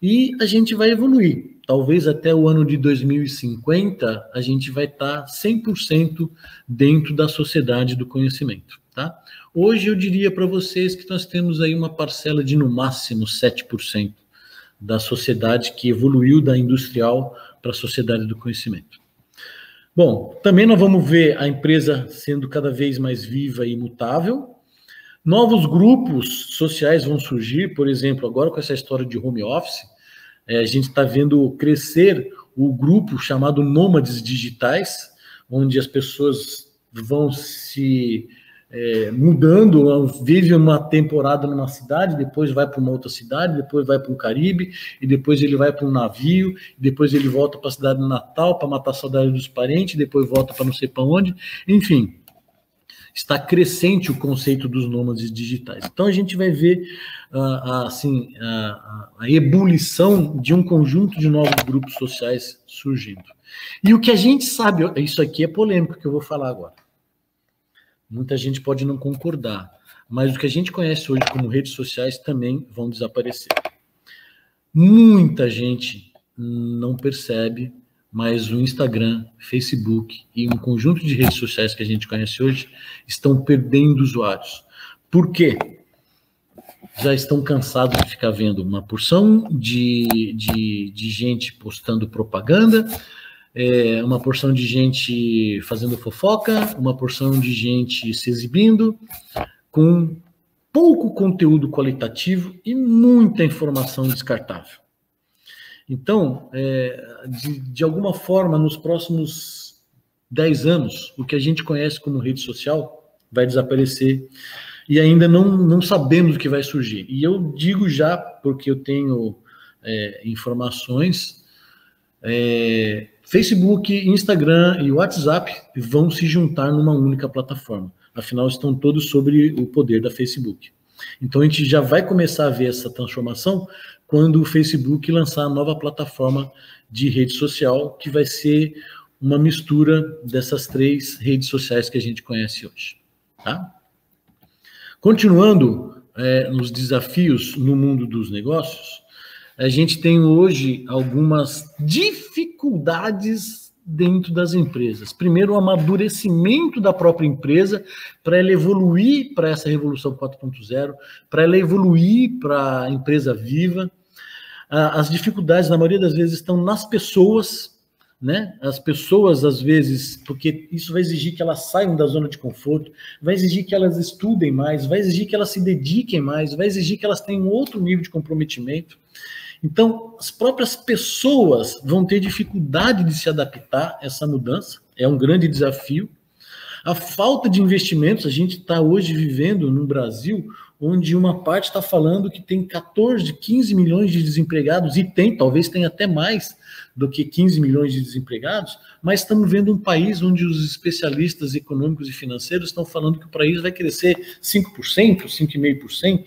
e a gente vai evoluir. Talvez até o ano de 2050 a gente vai estar 100% dentro da sociedade do conhecimento, tá? Hoje eu diria para vocês que nós temos aí uma parcela de no máximo 7% da sociedade que evoluiu da industrial para a sociedade do conhecimento. Bom, também nós vamos ver a empresa sendo cada vez mais viva e imutável. Novos grupos sociais vão surgir, por exemplo, agora com essa história de home office, é, a gente está vendo crescer o grupo chamado Nômades Digitais, onde as pessoas vão se é, mudando, vive uma temporada numa cidade, depois vai para uma outra cidade, depois vai para o Caribe, e depois ele vai para um navio, depois ele volta para a cidade Natal para matar a saudade dos parentes, depois volta para não sei para onde, enfim está crescente o conceito dos nômades digitais. Então a gente vai ver uh, assim a, a, ebulição de um conjunto de novos grupos sociais surgindo. E o que a gente sabe, isso aqui é polêmico que eu vou falar agora. Muita gente pode não concordar, mas o que a gente conhece hoje como redes sociais também vão desaparecer. Muita gente não percebe mas o Instagram, Facebook e um conjunto de redes sociais que a gente conhece hoje estão perdendo usuários. Por quê? Já estão cansados de ficar vendo uma porção de, de, de gente postando propaganda, é, uma porção de gente fazendo fofoca, uma porção de gente se exibindo, com pouco conteúdo qualitativo e muita informação descartável. Então, é, de, de alguma forma, nos próximos 10 anos, o que a gente conhece como rede social vai desaparecer e ainda não, não sabemos o que vai surgir. E eu digo já, porque eu tenho é, informações, é, Facebook, Instagram e WhatsApp vão se juntar numa única plataforma. Afinal, estão todos sobre o poder da Facebook. Então a gente já vai começar a ver essa transformação quando o Facebook lançar a nova plataforma de rede social, que vai ser uma mistura dessas três redes sociais que a gente conhece hoje. Tá? Continuando é, nos desafios no mundo dos negócios, a gente tem hoje algumas dificuldades dentro das empresas. Primeiro, o amadurecimento da própria empresa para ela evoluir para essa revolução 4.0, para ela evoluir para a empresa viva. As dificuldades, na maioria das vezes, estão nas pessoas, né? As pessoas, às vezes, porque isso vai exigir que elas saiam da zona de conforto, vai exigir que elas estudem mais, vai exigir que elas se dediquem mais, vai exigir que elas tenham outro nível de comprometimento. Então, as próprias pessoas vão ter dificuldade de se adaptar a essa mudança, é um grande desafio. A falta de investimentos, a gente está hoje vivendo no Brasil, onde uma parte está falando que tem 14, 15 milhões de desempregados, e tem, talvez tenha até mais do que 15 milhões de desempregados, mas estamos vendo um país onde os especialistas econômicos e financeiros estão falando que o país vai crescer 5%, 5,5%.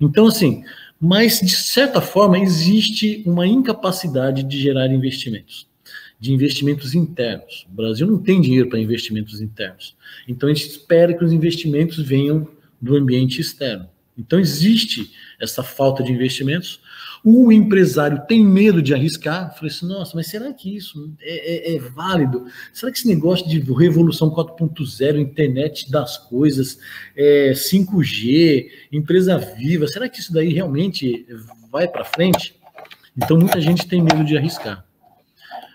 Então, assim, mas, de certa forma, existe uma incapacidade de gerar investimentos. de investimentos internos. O Brasil não tem dinheiro para investimentos internos. Então a gente espera que os investimentos venham do ambiente externo. Então existe essa falta de investimentos. O empresário tem medo de arriscar. Falei assim, nossa, mas será que isso é, é, é válido? Será que esse negócio de revolução 4.0, internet das coisas, é, 5G, empresa viva, será que isso daí realmente vai para frente? Então muita gente tem medo de arriscar.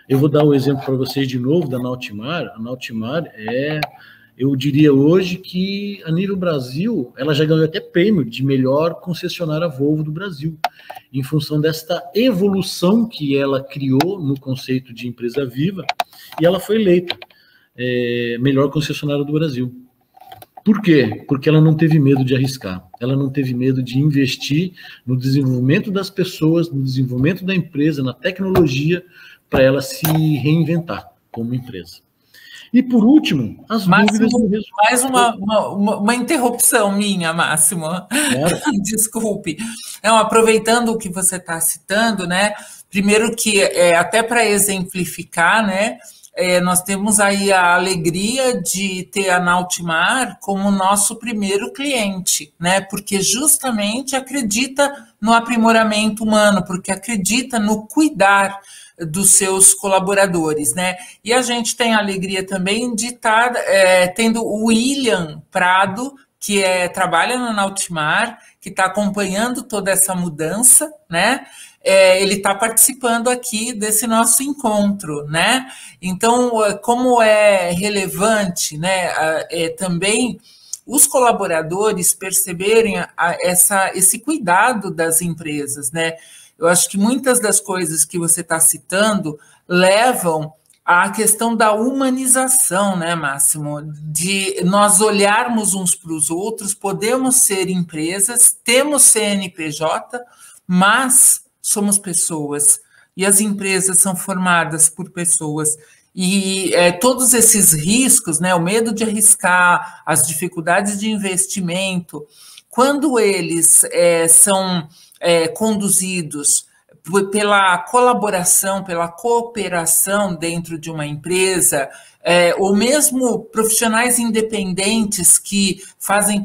Eu vou dar um exemplo para vocês de novo da Nautimar. A Nautimar é eu diria hoje que, a nível Brasil, ela já ganhou até prêmio de melhor concessionária Volvo do Brasil, em função desta evolução que ela criou no conceito de empresa viva, e ela foi eleita é, melhor concessionária do Brasil. Por quê? Porque ela não teve medo de arriscar, ela não teve medo de investir no desenvolvimento das pessoas, no desenvolvimento da empresa, na tecnologia, para ela se reinventar como empresa. E por último, as Máximo, dúvidas. Mais uma, uma, uma, interrupção minha, Máximo. Desculpe. Não, aproveitando o que você está citando, né? Primeiro que é, até para exemplificar, né? É, nós temos aí a alegria de ter a Nautimar como nosso primeiro cliente, né? Porque justamente acredita no aprimoramento humano, porque acredita no cuidar dos seus colaboradores, né? E a gente tem a alegria também de estar é, tendo o William Prado, que é, trabalha na Nautimar, que está acompanhando toda essa mudança, né? É, ele está participando aqui desse nosso encontro, né? Então, como é relevante, né? É, também os colaboradores perceberem a, essa, esse cuidado das empresas, né? Eu acho que muitas das coisas que você está citando levam à questão da humanização, né, Máximo? De nós olharmos uns para os outros, podemos ser empresas, temos CNPJ, mas somos pessoas. E as empresas são formadas por pessoas. E é, todos esses riscos, né, o medo de arriscar, as dificuldades de investimento, quando eles é, são é, conduzidos pela colaboração, pela cooperação dentro de uma empresa, é, ou mesmo profissionais independentes que fazem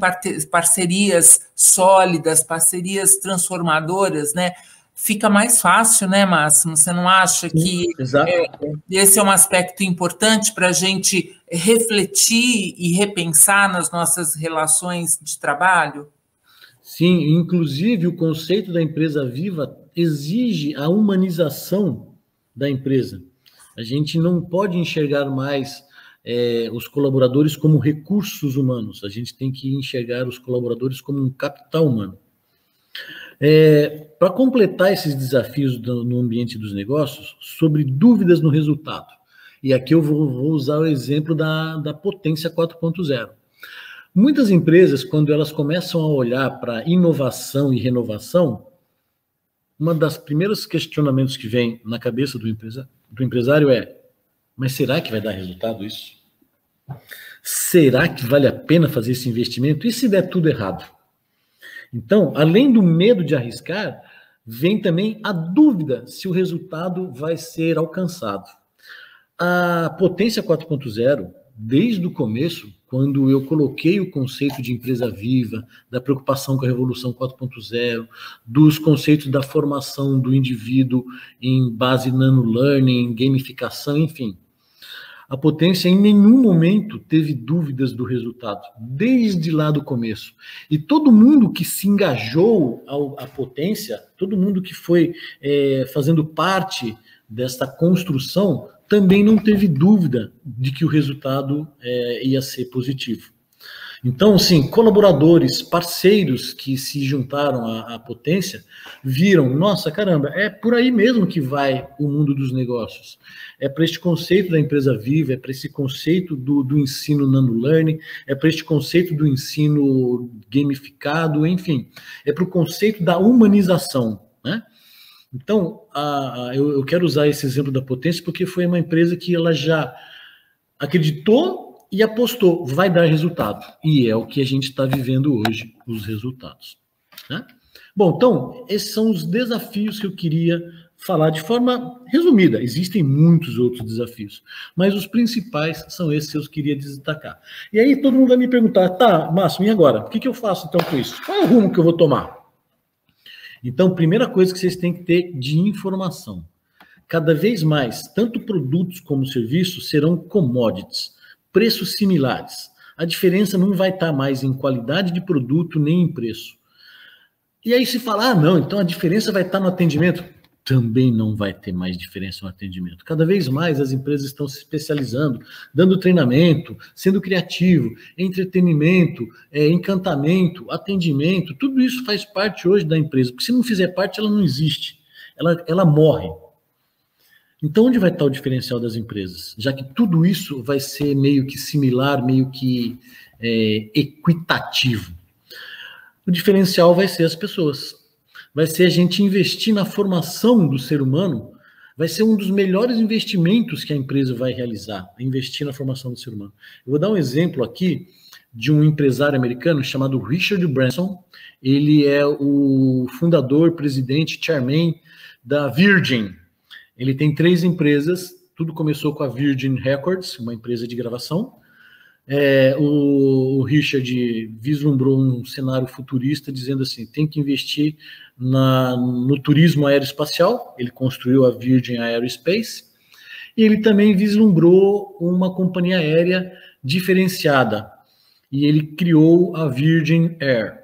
parcerias sólidas, parcerias transformadoras, né? Fica mais fácil, né, Máximo? Você não acha que é, esse é um aspecto importante para a gente refletir e repensar nas nossas relações de trabalho? Sim, inclusive o conceito da empresa viva exige a humanização da empresa. A gente não pode enxergar mais é, os colaboradores como recursos humanos, a gente tem que enxergar os colaboradores como um capital humano. É, Para completar esses desafios do, no ambiente dos negócios, sobre dúvidas no resultado, e aqui eu vou, vou usar o exemplo da, da potência 4.0. Muitas empresas, quando elas começam a olhar para inovação e renovação, uma das primeiros questionamentos que vem na cabeça do, empresa, do empresário é: mas será que vai dar resultado isso? Será que vale a pena fazer esse investimento? E se der tudo errado? Então, além do medo de arriscar, vem também a dúvida se o resultado vai ser alcançado. A potência 4.0, desde o começo, quando eu coloquei o conceito de empresa viva, da preocupação com a Revolução 4.0, dos conceitos da formação do indivíduo em base nano-learning, gamificação, enfim. A potência em nenhum momento teve dúvidas do resultado, desde lá do começo. E todo mundo que se engajou à potência, todo mundo que foi é, fazendo parte desta construção, também não teve dúvida de que o resultado é, ia ser positivo. Então, sim, colaboradores, parceiros que se juntaram à, à, potência, viram, nossa, caramba, é por aí mesmo que vai o mundo dos negócios. É para este conceito da empresa viva, é para esse conceito do, do ensino nano-learning, é para este conceito do ensino gamificado, enfim, é para o conceito da humanização? Então, a, a, eu, eu, quero usar esse exemplo da Potência porque foi uma empresa que ela já acreditou e apostou, vai dar resultado. E é o que a gente está vivendo hoje, os resultados. Né? Bom, então, esses são os desafios que eu queria falar de forma resumida. Existem muitos outros desafios, mas os principais são esses que eu queria destacar. E aí todo mundo vai me perguntar, tá, Márcio, e agora? O que, que eu faço então com isso? Qual é o rumo que eu vou tomar? Então, primeira coisa que vocês têm que ter de informação. Cada vez mais, tanto produtos como serviços serão commodities, preços similares. A diferença não vai estar mais em qualidade de produto nem em preço. E aí se falar, ah, não, então a diferença vai estar no atendimento também não vai ter mais diferença no atendimento. Cada vez mais as empresas estão se especializando, dando treinamento, sendo criativo, entretenimento, é, encantamento, atendimento, tudo isso faz parte hoje da empresa, porque se não fizer parte, ela não existe, ela, ela morre. Então, onde vai estar o diferencial das empresas? Já que tudo isso vai ser meio que similar, meio que é, equitativo. O diferencial vai ser as pessoas vai ser a gente investir na formação do ser humano, vai ser um dos melhores investimentos que a empresa vai realizar, investir na formação do ser humano. Eu vou dar um exemplo aqui de um empresário americano chamado Richard Branson. Ele é o fundador, presidente, chairman da Virgin. Ele tem três empresas. Tudo começou com a Virgin Records, uma empresa de gravação. É, o, o, Richard vislumbrou um cenário futurista dizendo assim: tem que investir na, no turismo aeroespacial. Ele construiu a Virgin Aerospace e ele também vislumbrou uma companhia aérea diferenciada e ele criou a Virgin Air.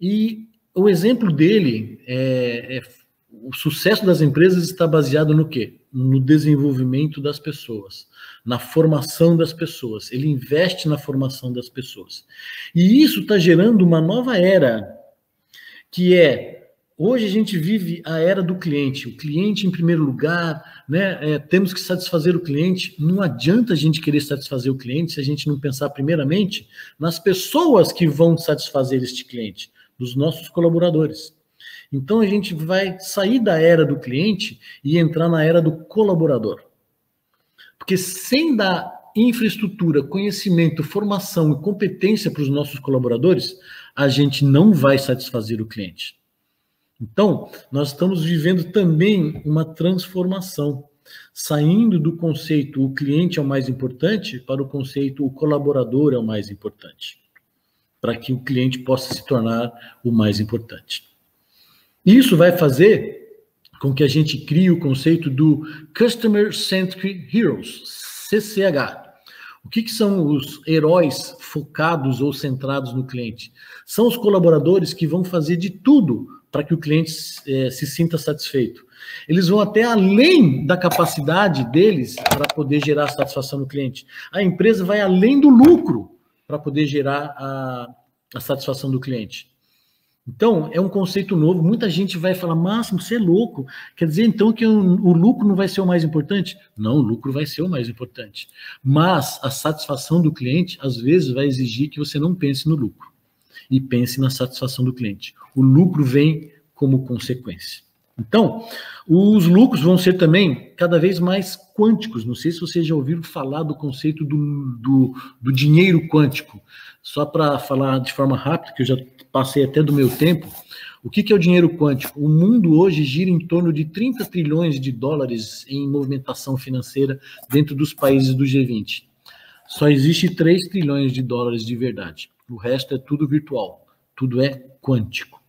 E o exemplo dele é, é o sucesso das empresas está baseado no quê? No desenvolvimento das pessoas na formação das pessoas, ele investe na formação das pessoas. E isso está gerando uma nova era, que é Hoje a gente vive a era do cliente, o cliente em primeiro lugar, né? É, temos que satisfazer o cliente. Não adianta a gente querer satisfazer o cliente se a gente não pensar primeiramente nas pessoas que vão satisfazer este cliente, dos nossos colaboradores. Então a gente vai sair da era do cliente e entrar na era do colaborador. Porque sem dar infraestrutura, conhecimento, formação e competência para os nossos colaboradores, a gente não vai satisfazer o cliente. Então, nós estamos vivendo também uma transformação, saindo do conceito o cliente é o mais importante para o conceito o colaborador é o mais importante, para que o cliente possa se tornar o mais importante. Isso vai fazer com que a gente crie o conceito do Customer Centric Heroes, CCH. O que, que, são os heróis focados ou centrados no cliente? São os colaboradores que vão fazer de tudo para que o cliente é, se sinta satisfeito. Eles vão até além da capacidade deles para poder gerar satisfação no cliente. A empresa vai além do lucro para poder gerar a, a satisfação do cliente. Então, é um conceito novo. Muita gente vai falar, Máximo, você é louco. Quer dizer, então, que o, lucro não vai ser o mais importante? Não, o lucro vai ser o mais importante. Mas a satisfação do cliente, às vezes, vai exigir que você não pense no lucro e pense na satisfação do cliente. O lucro vem como consequência. Então, os lucros vão ser também cada vez mais quânticos. Não sei se vocês já ouviram falar do conceito do, do, do dinheiro quântico. Só para falar de forma rápida, que eu já passei até do meu tempo, o que, que é o dinheiro quântico? O mundo hoje gira em torno de 30 trilhões de dólares em movimentação financeira dentro dos países do G20. Só existe 3 trilhões de dólares de verdade. O resto é tudo virtual, tudo é quântico.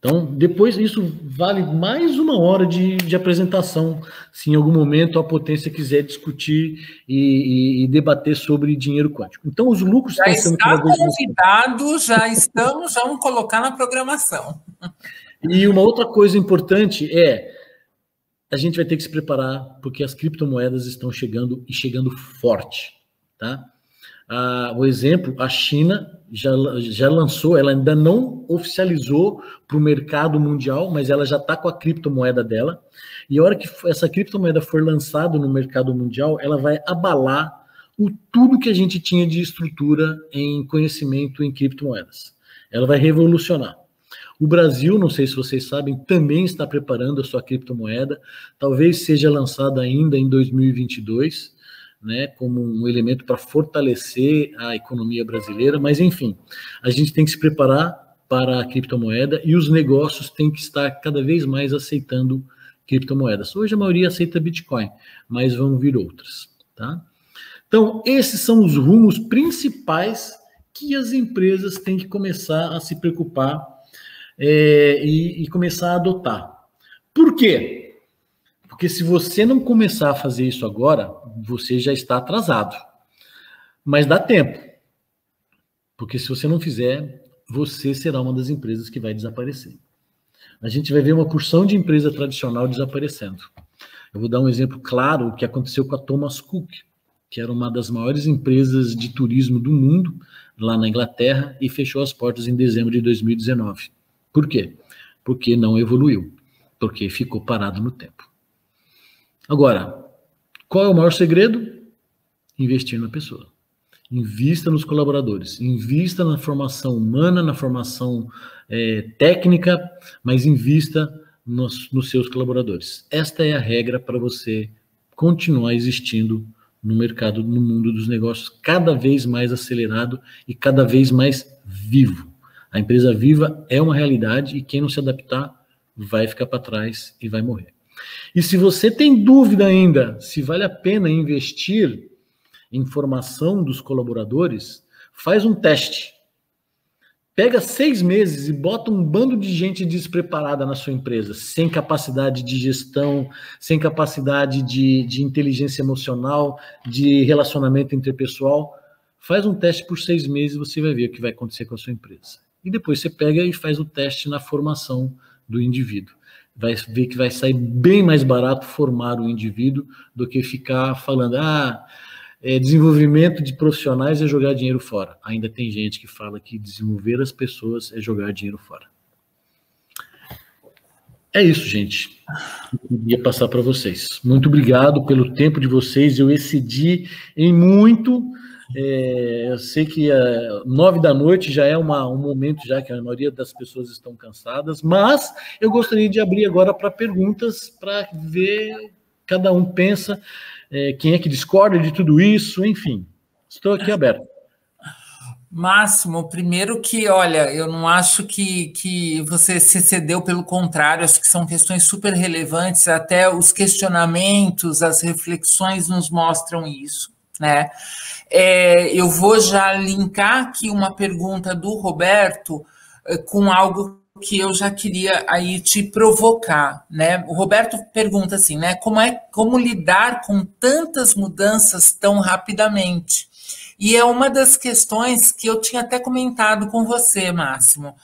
Então, depois isso vale mais uma hora de, de apresentação, se em algum momento a potência quiser discutir e, e, e debater sobre dinheiro quântico. Então, os lucros já estão sendo está convidado, já estamos, já vamos colocar na programação. E uma outra coisa importante é a gente vai ter que se preparar porque as criptomoedas estão chegando e chegando forte, tá? Ah, o exemplo, a China já, já lançou, ela ainda não oficializou para o mercado mundial, mas ela já está com a criptomoeda dela. E a hora que essa criptomoeda for lançada no mercado mundial, ela vai abalar o tudo que a gente tinha de estrutura em conhecimento em criptomoedas. Ela vai revolucionar. O Brasil, não sei se vocês sabem, também está preparando a sua criptomoeda. Talvez seja lançada ainda em 2022 né, como um elemento para fortalecer a economia brasileira, mas enfim, a gente tem que se preparar para a criptomoeda e os negócios têm que estar cada vez mais aceitando criptomoedas. Hoje a maioria aceita Bitcoin, mas vão vir outras, tá? Então, esses são os rumos principais que as empresas têm que começar a se preocupar é, e, e começar a adotar. Por quê? Porque se você não começar a fazer isso agora, você já está atrasado. Mas dá tempo. Porque se você não fizer, você será uma das empresas que vai desaparecer. A gente vai ver uma porção de empresa tradicional desaparecendo. Eu vou dar um exemplo claro o que aconteceu com a Thomas Cook, que era uma das maiores empresas de turismo do mundo, lá na Inglaterra, e fechou as portas em dezembro de 2019. Por quê? Porque não evoluiu, porque ficou parado no tempo. Agora, qual é o maior segredo? Investir na pessoa. Invista nos colaboradores, invista na formação humana, na formação é, técnica, mas invista nos, nos seus colaboradores. Esta é a regra para você continuar existindo no mercado, no mundo dos negócios, cada vez mais acelerado e cada vez mais vivo. A empresa viva é uma realidade e quem não se adaptar vai ficar para trás e vai morrer. E se você tem dúvida ainda se vale a pena investir informação dos colaboradores, faz um teste. Pega seis meses e bota um bando de gente despreparada na sua empresa, sem capacidade de gestão, sem capacidade de, de inteligência emocional, de relacionamento interpessoal. Faz um teste por seis meses e você vai ver o que vai acontecer com a sua empresa. E depois você pega e faz o teste na formação do indivíduo. Vai ver que vai sair bem mais barato formar o indivíduo do que ficar falando, ah, é, desenvolvimento de profissionais é jogar dinheiro fora. Ainda tem gente que fala que desenvolver as pessoas é jogar dinheiro fora. É isso, gente. Eu queria passar para vocês. Muito obrigado pelo tempo de vocês. Eu excedi em muito. É, eu sei que é, nove da noite já é uma, um momento já que a maioria das pessoas estão cansadas, mas eu gostaria de abrir agora para perguntas para ver cada um pensa é, quem é que discorda de tudo isso, enfim. Estou aqui aberto. Máximo, primeiro que, olha, eu não acho que, que você se cedeu, pelo contrário, acho que são questões super relevantes, até os questionamentos, as reflexões nos mostram isso, né? É, eu vou já linkar aqui uma pergunta do Roberto é, com algo que eu já queria aí te provocar, né? O Roberto pergunta assim, né? Como é como lidar com tantas mudanças tão rapidamente? E é uma das questões que eu tinha até comentado com você, Máximo.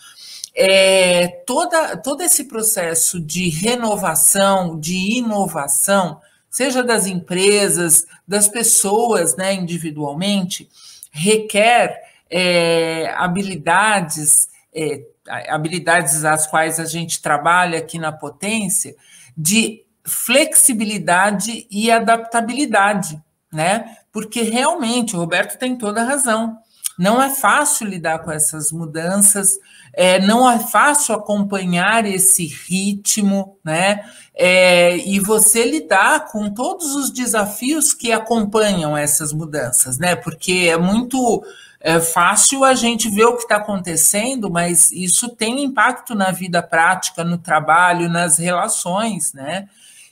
É, toda, todo esse processo de renovação, de inovação, seja das empresas, das pessoas, né, individualmente, requer é, habilidades é, habilidades às quais a gente trabalha aqui na potência, de flexibilidade e adaptabilidade, né? Porque realmente o Roberto tem toda a razão. Não é fácil lidar com essas mudanças, é, não é fácil acompanhar esse ritmo, né? É, e você lidar com todos os desafios que acompanham essas mudanças, né? Porque é muito é fácil a gente ver o que está acontecendo, mas isso tem impacto na vida prática, no trabalho, nas relações, né?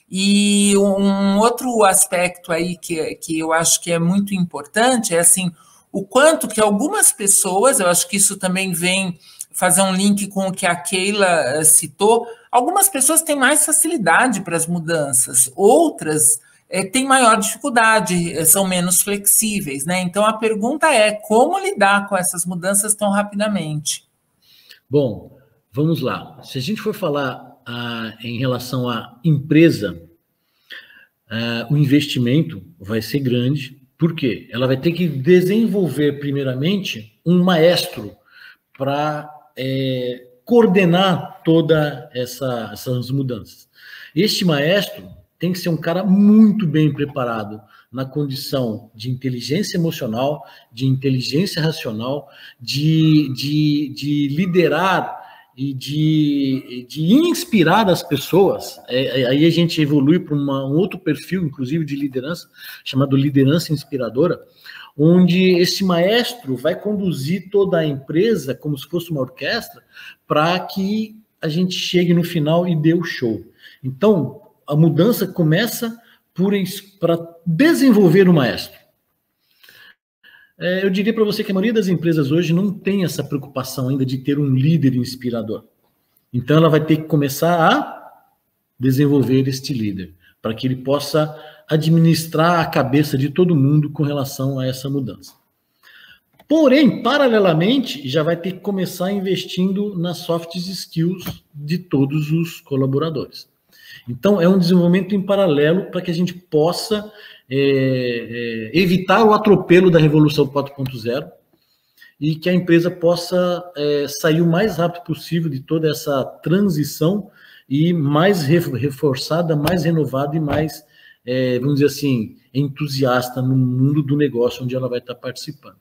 E um outro aspecto aí que, que eu acho que é muito importante é assim, o quanto que algumas pessoas, eu acho que isso também vem fazer um link com o que a Keila eh, citou, algumas pessoas têm mais facilidade para as mudanças, outras é, têm maior dificuldade, é, são menos flexíveis, né? Então a pergunta é como lidar com essas mudanças tão rapidamente? Bom, vamos lá. Se a gente for falar ah, em relação à empresa, ah, o investimento vai ser grande, por quê? Ela vai ter que desenvolver, primeiramente, um maestro para é, coordenar todas essa, essas mudanças. Este maestro tem que ser um cara muito bem preparado na condição de inteligência emocional, de inteligência racional, de, de, de liderar e de, de inspirar as pessoas. É, é aí a gente evolui para um outro perfil, inclusive de liderança, chamado liderança inspiradora, onde esse maestro vai conduzir toda a empresa como se fosse uma orquestra para que a gente chegue no final e dê o show. Então, a mudança começa para desenvolver o maestro. É, eu diria para você que a maioria das empresas hoje não tem essa preocupação ainda de ter um líder inspirador. Então, ela vai ter que começar a desenvolver este líder, para que ele possa administrar a cabeça de todo mundo com relação a essa mudança. Porém, paralelamente, já vai ter que começar investindo nas soft skills de todos os colaboradores. Então, é um desenvolvimento em paralelo para que a gente possa é, é, evitar o atropelo da Revolução 4.0 e que a empresa possa é, sair o mais rápido possível de toda essa transição e mais reforçada, mais renovada e mais, é, vamos dizer assim, entusiasta no mundo do negócio onde ela vai estar participando.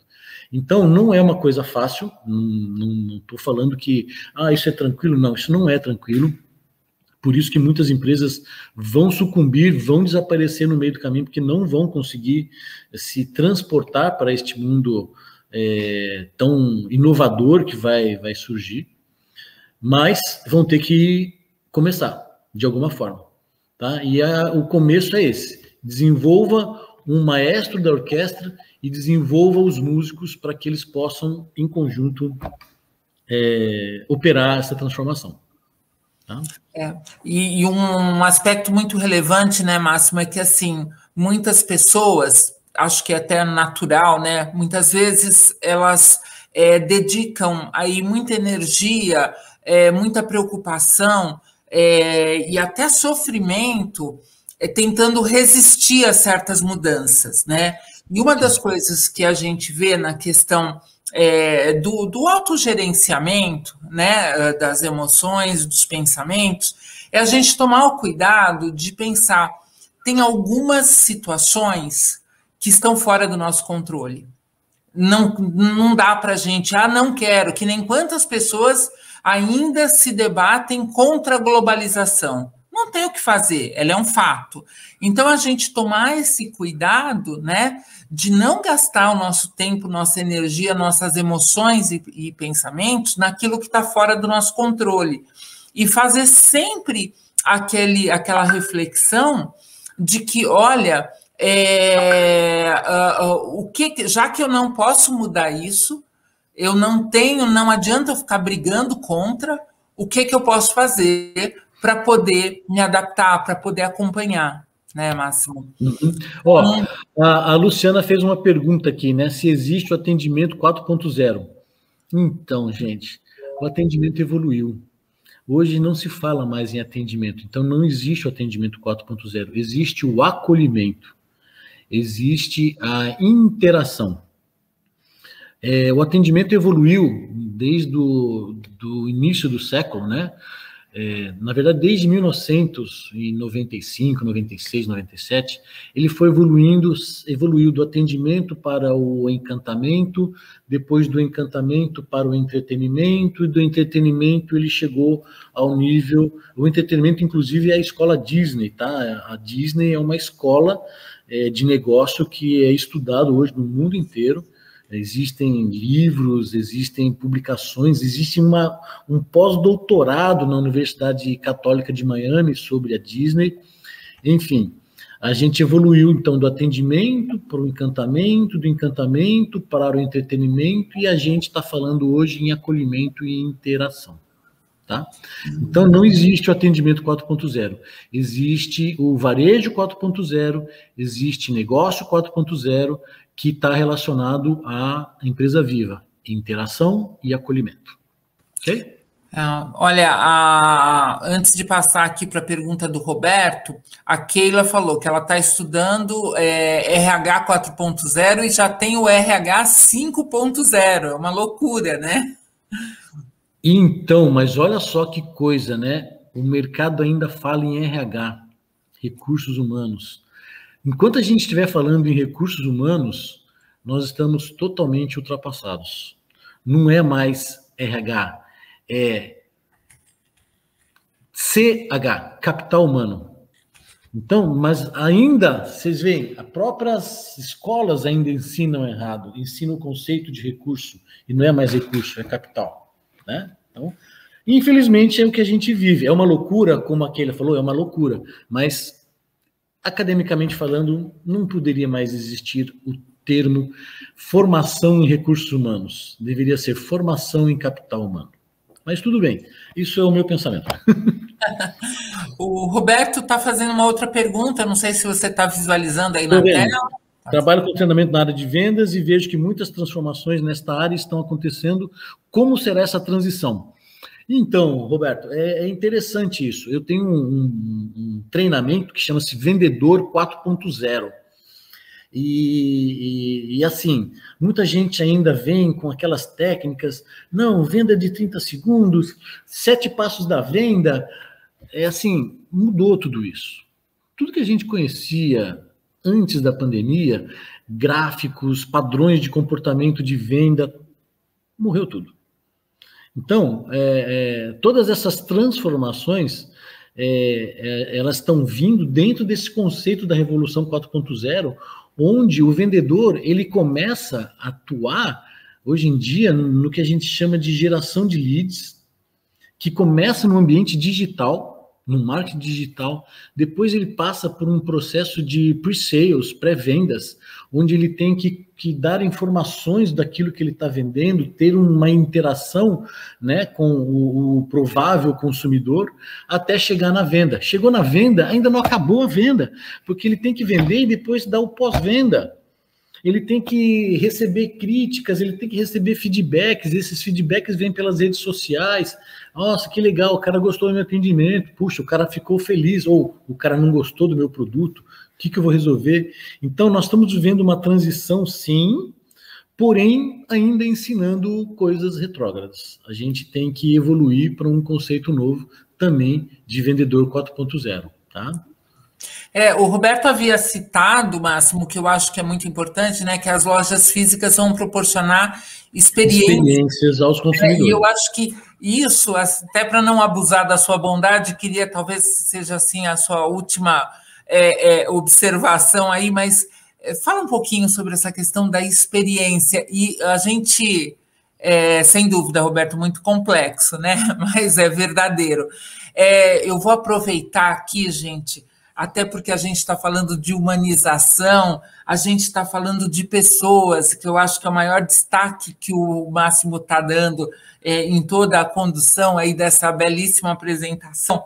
Então, não é uma coisa fácil, não estou falando que ah, isso é tranquilo, não, isso não é tranquilo. Por isso que muitas empresas vão sucumbir, vão desaparecer no meio do caminho, porque não vão conseguir se transportar para este mundo é, tão inovador que vai, vai surgir, mas vão ter que começar, de alguma forma. Tá? E a, o começo é esse: desenvolva um maestro da orquestra e desenvolva os músicos para que eles possam, em conjunto, é, operar essa transformação. Tá? É, e, e, um aspecto muito relevante, né, Máximo, é que assim, muitas pessoas, acho que é até natural, né? Muitas vezes elas é, dedicam aí muita energia, é, muita preocupação é, e até sofrimento é, tentando resistir a certas mudanças, né? E uma das coisas que a gente vê na questão é, do, do autogerenciamento né, das emoções, dos pensamentos, é a gente tomar o cuidado de pensar, tem algumas situações que estão fora do nosso controle. Não, não dá para a gente, ah, não quero, que nem quantas pessoas ainda se debatem contra a globalização. Não tem o que fazer, ela é um fato. Então, a gente tomar esse cuidado, né, de não gastar o nosso tempo, nossa energia, nossas emoções e, e pensamentos naquilo que está fora do nosso controle. E fazer sempre aquele, aquela reflexão de que, olha, é, uh, uh, o que, já que eu não posso mudar isso, eu não tenho, não adianta eu ficar brigando contra, o que, que eu posso fazer para poder me adaptar, para poder acompanhar né, Máximo? Uhum. Ó, hum. a, a, Luciana fez uma pergunta aqui, né? Se existe o atendimento 4.0. Então, gente, o atendimento evoluiu. Hoje não se fala mais em atendimento, então não existe o atendimento 4.0, existe o acolhimento, existe a interação. É, o atendimento evoluiu desde o início do século, né? é, na verdade, desde 1995, 96, 97, ele foi evoluindo, evoluiu do atendimento para o encantamento, depois do encantamento para o entretenimento, e do entretenimento ele chegou ao nível, o entretenimento inclusive é a escola Disney, tá? A Disney é uma escola é, de negócio que é estudado hoje no mundo inteiro, existem livros, existem publicações, existe uma, um pós-doutorado na Universidade Católica de Miami sobre a Disney. Enfim, a gente evoluiu então do atendimento para o encantamento, do encantamento para o entretenimento, e a gente está falando hoje em acolhimento e interação. Tá? Então não existe o atendimento 4.0, existe o varejo 4.0, existe negócio 4.0 que está relacionado à empresa viva, interação e acolhimento. Ok? É, olha, a, antes de passar aqui para a pergunta do Roberto, a Keila falou que ela está estudando é, RH 4.0 e já tem o RH 5.0. É uma loucura, né? Então, mas olha só que coisa, né? O mercado ainda fala em RH, recursos humanos. Enquanto a gente estiver falando em recursos humanos, nós estamos totalmente ultrapassados. Não é mais RH, é CH, capital humano. Então, mas ainda, vocês veem, as próprias escolas ainda ensinam errado, ensinam o conceito de recurso, e não é mais recurso, é capital. Né? Então, infelizmente é o que a gente vive. É uma loucura, como aquele falou, é uma loucura, mas academicamente falando, não poderia mais existir o termo formação em recursos humanos. Deveria ser formação em capital humano. Mas tudo bem, isso é o meu pensamento. o Roberto está fazendo uma outra pergunta, não sei se você está visualizando aí na tela. Trabalho com treinamento na área de vendas e vejo que muitas transformações nesta área estão acontecendo. Como será essa transição? Então, Roberto, é, é interessante isso. Eu tenho um, um, um treinamento que chama-se Vendedor 4.0 e, e, e, assim, muita gente ainda vem com aquelas técnicas, não, venda de 30 segundos, sete passos da venda. É assim, mudou tudo isso. Tudo que a gente conhecia antes da pandemia, gráficos, padrões de comportamento de venda, morreu tudo. Então, é, é, todas essas transformações, é, é elas estão vindo dentro desse conceito da Revolução 4.0, onde o vendedor ele começa a atuar hoje em dia no que a gente chama de geração de leads, que começa no ambiente digital, no marketing digital, depois ele passa por um processo de pre-sales, pré-vendas, onde ele tem que, que, dar informações daquilo que ele está vendendo, ter uma interação né, com o, o, provável consumidor, até chegar na venda. Chegou na venda, ainda não acabou a venda, porque ele tem que vender e depois dar o pós-venda ele tem que receber críticas, ele tem que receber feedbacks, esses feedbacks vêm pelas redes sociais. Nossa, que legal, o cara gostou do meu atendimento, puxa, o cara ficou feliz, ou o cara não gostou do meu produto, o que, que eu vou resolver? Então, nós estamos vivendo uma transição, sim, porém ainda ensinando coisas retrógradas. A gente tem que evoluir para um conceito novo também de vendedor 4.0, tá? É, o Roberto havia citado, Máximo, que eu acho que é muito importante, né? Que as lojas físicas vão proporcionar experiências, experiências aos consumidores. É, e eu acho que isso, até para não abusar da sua bondade, queria talvez seja assim a sua última é, é, observação aí, mas é, fala um pouquinho sobre essa questão da experiência. E a gente, é, sem dúvida, Roberto, muito complexo, né? Mas é verdadeiro. É, eu vou aproveitar aqui, gente até porque a gente está falando de humanização, a gente está falando de pessoas, que eu acho que é o maior destaque que o Máximo está dando é, em toda a condução aí dessa belíssima apresentação.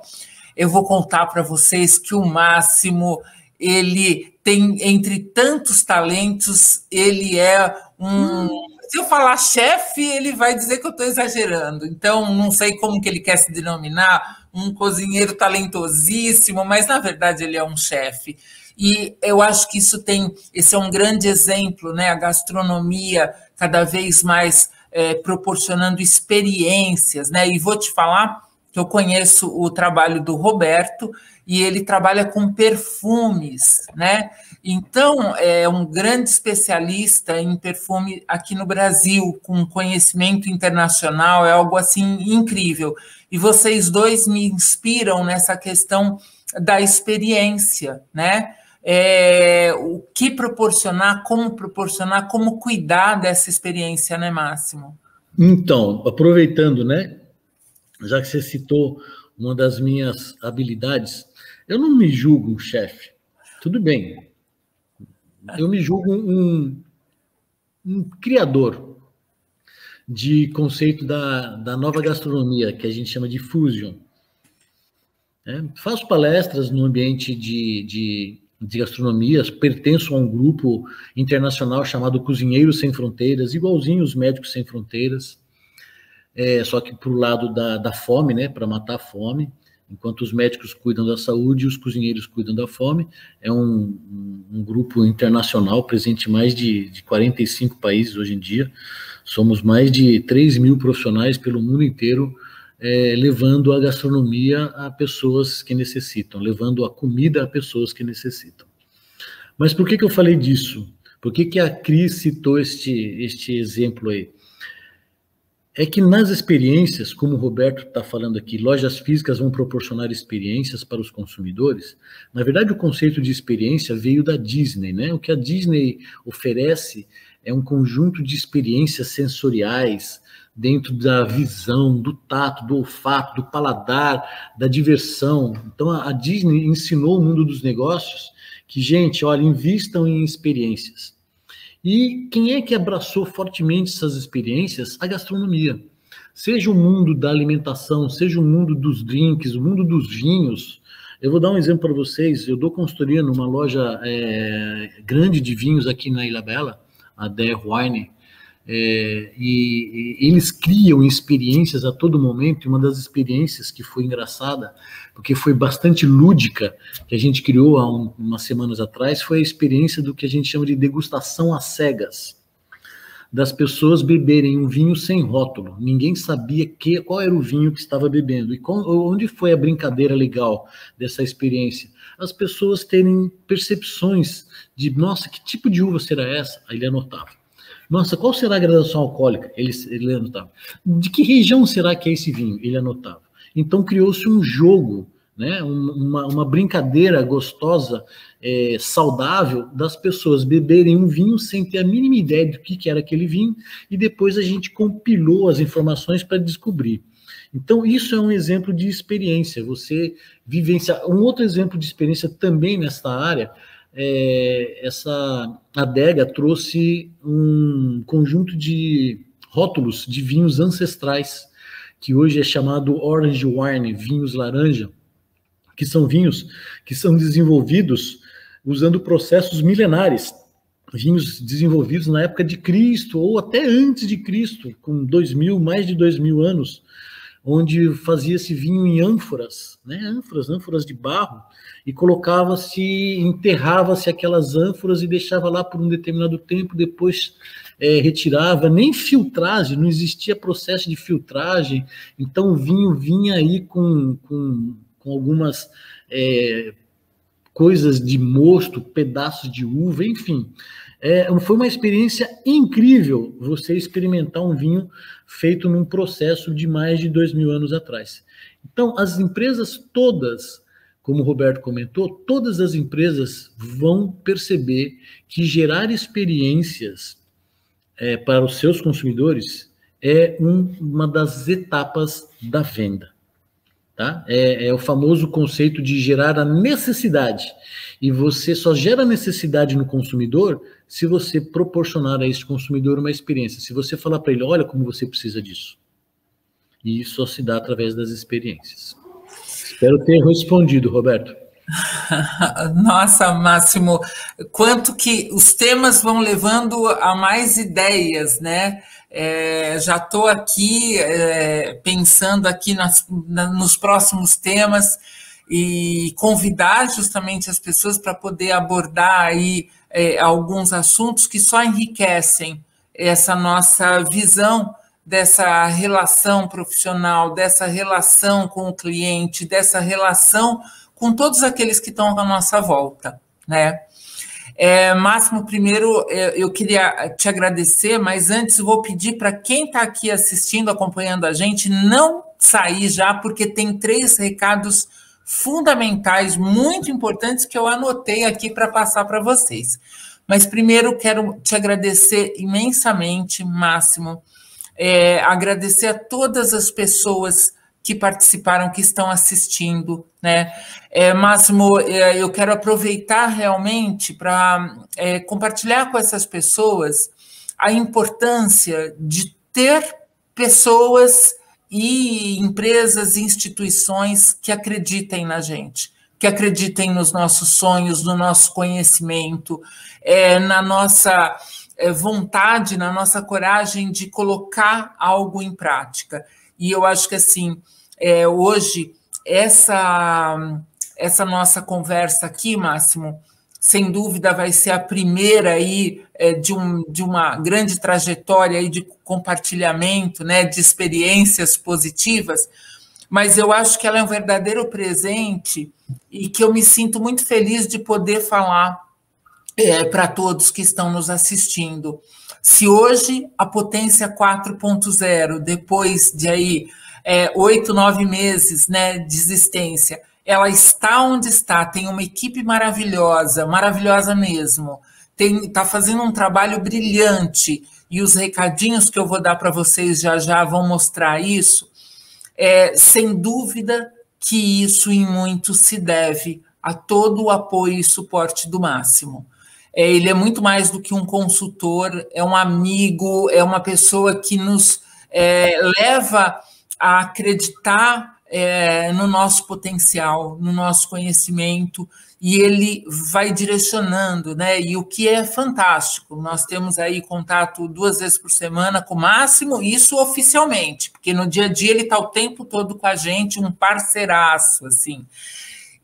Eu vou contar para vocês que o Máximo, ele tem, entre tantos talentos, ele é um. Hum. Se eu falar chefe, ele vai dizer que eu estou exagerando. Então, não sei como que ele quer se denominar, um cozinheiro talentosíssimo, mas na verdade ele é um chefe. E eu acho que isso tem, esse é um grande exemplo, né? A gastronomia cada vez mais é, proporcionando experiências, né? E vou te falar que eu conheço o trabalho do Roberto e ele trabalha com perfumes, né? Então, é um grande especialista em perfume aqui no Brasil, com conhecimento internacional, é algo assim incrível. E vocês dois me inspiram nessa questão da experiência, né? É, o que proporcionar, como proporcionar, como cuidar dessa experiência, né, Máximo? Então, aproveitando, né, já que você citou uma das minhas habilidades, eu não me julgo um chefe, tudo bem, eu me julgo um, um criador de conceito da, da nova gastronomia, que a gente chama de fusion. É, faço palestras no ambiente de, de, de gastronomia, pertenço a um grupo internacional chamado Cozinheiros Sem Fronteiras, igualzinho os Médicos Sem Fronteiras, é, só que para o lado da, da fome, né, para matar a fome. Enquanto os médicos cuidam da saúde, os cozinheiros cuidam da fome. É um, um, grupo internacional presente em mais de, de 45 países hoje em dia. Somos mais de 3 mil profissionais pelo mundo inteiro, é, levando a gastronomia a pessoas que necessitam, levando a comida a pessoas que necessitam. Mas por que, que eu falei disso? Por que, que a Cris citou este, este exemplo aí? É que nas experiências, como o Roberto está falando aqui, lojas físicas vão proporcionar experiências para os consumidores. Na verdade, o conceito de experiência veio da Disney, né? O que a Disney oferece é um conjunto de experiências sensoriais dentro da visão, do tato, do olfato, do paladar, da diversão. Então, a Disney ensinou o mundo dos negócios que, gente, olha, invistam em experiências. E quem é que abraçou fortemente essas experiências? A gastronomia. Seja o mundo da alimentação, seja o mundo dos drinks, o mundo dos vinhos. Eu vou dar um exemplo para vocês. Eu dou consultoria numa loja é, grande de vinhos aqui na Ilha Bela, a Der Wine, é, e, e, eles criam experiências a todo momento. E uma das experiências que foi engraçada, porque foi bastante lúdica, que a gente criou há um, umas semanas atrás, foi a experiência do que a gente chama de degustação às cegas. Das pessoas beberem um vinho sem rótulo. Ninguém sabia que, qual era o vinho que estava bebendo. E com, onde foi a brincadeira legal dessa experiência? As pessoas terem percepções de, nossa, que tipo de uva será essa? Aí ele anotava nossa, qual será a graduação alcoólica? Ele, ele anotava. De que região será que é esse vinho? Ele anotava. Então criou-se um jogo, né? uma, uma brincadeira gostosa, é, saudável, das pessoas beberem um vinho sem ter a mínima ideia do que, que era aquele vinho, e depois a gente compilou as informações para descobrir. Então, isso é um exemplo de experiência. Você vivencia. Um outro exemplo de experiência também nesta área é, essa adega trouxe um conjunto de rótulos de vinhos ancestrais, que hoje é chamado Orange Wine, vinhos laranja, que são vinhos que são desenvolvidos usando processos milenares, vinhos desenvolvidos na época de Cristo ou até antes de Cristo, com dois mil, mais de dois mil anos, onde fazia-se vinho em ânforas, né, ânforas, ânforas de barro, e colocava-se, enterrava-se aquelas ânforas e deixava lá por um determinado tempo, depois é, retirava, nem filtragem, não existia processo de filtragem, então o vinho vinha aí com, com, com algumas é, coisas de mosto, pedaços de uva, enfim. É, foi uma experiência incrível você experimentar um vinho feito num processo de mais de dois mil anos atrás. Então, as empresas todas como o Roberto comentou, todas as empresas vão perceber que gerar experiências é, para os seus consumidores é um, uma das etapas da venda. Tá? É, é, o famoso conceito de gerar a necessidade. E você só gera necessidade no consumidor se você proporcionar a esse consumidor uma experiência. Se você falar para ele, olha como você precisa disso. E isso só se dá através das experiências. Espero ter respondido, Roberto. Nossa, Máximo, quanto que os temas vão levando a mais ideias, né? É, já estou aqui é, pensando aqui nas, na, nos próximos temas e convidar justamente as pessoas para poder abordar aí é, alguns assuntos que só enriquecem essa nossa visão dessa relação profissional, dessa relação com o cliente, dessa relação com todos aqueles que estão à nossa volta, né? É, Máximo, primeiro é, eu queria te agradecer, mas antes vou pedir para quem está aqui assistindo, acompanhando a gente, não sair já, porque tem três recados fundamentais, muito importantes, que eu anotei aqui para passar para vocês. Mas primeiro quero te agradecer imensamente, Máximo, é, agradecer a todas as pessoas que participaram, que estão assistindo, né? É, Máximo, é, eu quero aproveitar realmente para é, compartilhar com essas pessoas a importância de ter pessoas e empresas e instituições que acreditem na gente, que acreditem nos nossos sonhos, no nosso conhecimento, é, na nossa é, vontade, na nossa coragem de colocar algo em prática. E eu acho que assim, é, hoje essa essa nossa conversa aqui, Máximo, sem dúvida vai ser a primeira aí é, de, um, de uma grande trajetória aí de compartilhamento, né, de experiências positivas, mas eu acho que ela é um verdadeiro presente e que eu me sinto muito feliz de poder falar é, para todos que estão nos assistindo. Se hoje a potência 4.0, depois de aí é, oito, nove meses né, de existência, ela está onde está, tem uma equipe maravilhosa, maravilhosa mesmo, está fazendo um trabalho brilhante, e os recadinhos que eu vou dar para vocês já já vão mostrar isso. É, sem dúvida que isso em muito se deve a todo o apoio e suporte do Máximo. É, ele é muito mais do que um consultor, é um amigo, é uma pessoa que nos é, leva a acreditar é, no nosso potencial, no nosso conhecimento, e ele vai direcionando, né? E o que é fantástico, nós temos aí contato duas vezes por semana com o Máximo, isso oficialmente, porque no dia a dia ele está o tempo todo com a gente, um parceiraço, assim.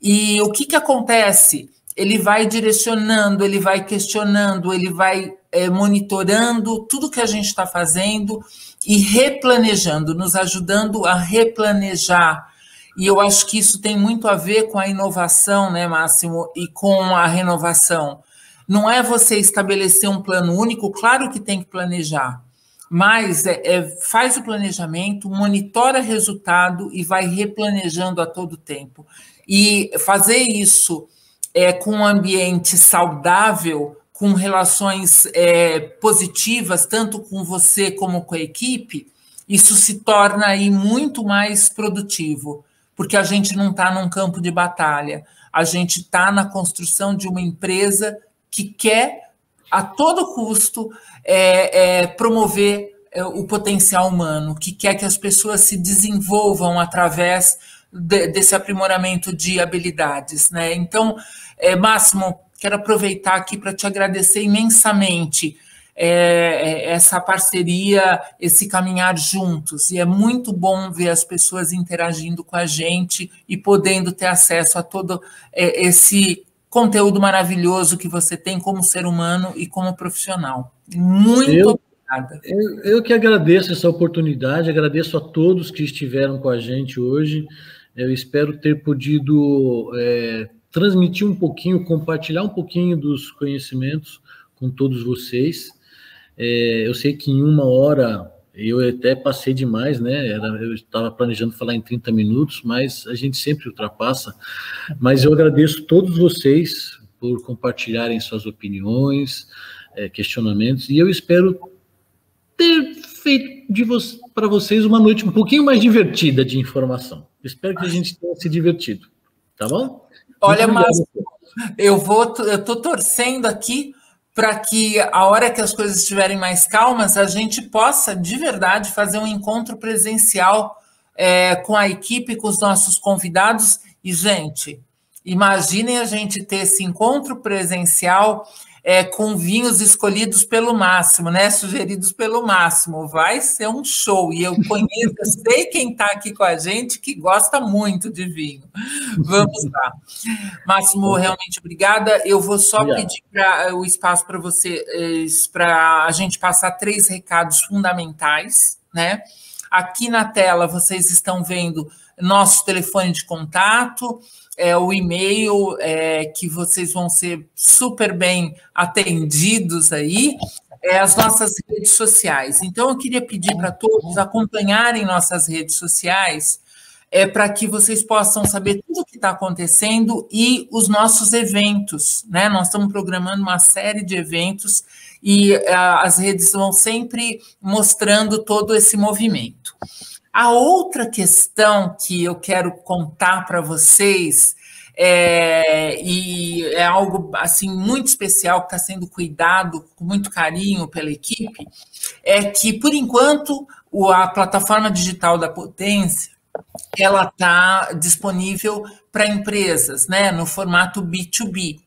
E o que, que acontece? Ele vai direcionando, ele vai questionando, ele vai é, monitorando tudo que a gente está fazendo e replanejando, nos ajudando a replanejar. E eu acho que isso tem muito a ver com a inovação, né, Máximo, e com a renovação. Não é você estabelecer um plano único, claro que tem que planejar, mas é, é, faz o planejamento, monitora resultado e vai replanejando a todo tempo. E fazer isso é, com um ambiente saudável, com relações é, positivas, tanto com você como com a equipe, isso se torna aí muito mais produtivo, porque a gente não está num campo de batalha, a gente está na construção de uma empresa que quer, a todo custo, é, é, promover é, o potencial humano, que quer que as pessoas se desenvolvam através de, desse aprimoramento de habilidades, né? Então, é, Máximo, quero aproveitar aqui para te agradecer imensamente é, é, essa parceria, esse caminhar juntos. E é muito bom ver as pessoas interagindo com a gente e podendo ter acesso a todo é, esse conteúdo maravilhoso que você tem como ser humano e como profissional. Muito eu, obrigada. Eu, eu que agradeço essa oportunidade, agradeço a todos que estiveram com a gente hoje. Eu espero ter podido é, transmitir um pouquinho, compartilhar um pouquinho dos conhecimentos com todos vocês. É, eu sei que em uma hora eu até passei demais, né? Era, eu estava planejando falar em 30 minutos, mas a gente sempre ultrapassa. Mas eu agradeço todos vocês por compartilharem suas opiniões, é, questionamentos, e eu espero ter feito vo para vocês uma noite um pouquinho mais divertida de informação. Espero que a gente tenha se divertido. Tá bom? Olha, mas eu vou, eu estou torcendo aqui para que a hora que as coisas estiverem mais calmas, a gente possa de verdade fazer um encontro presencial é, com a equipe, com os nossos convidados. E, gente, imaginem a gente ter esse encontro presencial é, com vinhos escolhidos pelo máximo, né? Sugeridos pelo máximo. Vai ser um show. E eu conheço, eu sei quem está aqui com a gente que gosta muito de vinho. Vamos lá. Máximo, realmente obrigada. Eu vou só Obrigado. pedir pra, o espaço para você, para a gente passar três recados fundamentais, né? Aqui na tela vocês estão vendo nosso telefone de contato, é, o e-mail é, que vocês vão ser super bem atendidos aí, é, as nossas redes sociais. Então, eu queria pedir para todos acompanharem nossas redes sociais, é, para que vocês possam saber tudo o que está acontecendo e os nossos eventos. Né? Nós estamos programando uma série de eventos e a, as redes vão sempre mostrando todo esse movimento. A outra questão que eu quero contar para vocês é, e é algo assim muito especial que está sendo cuidado com muito carinho pela equipe, é que por enquanto a plataforma digital da Potência ela está disponível para empresas, né, no formato B2B.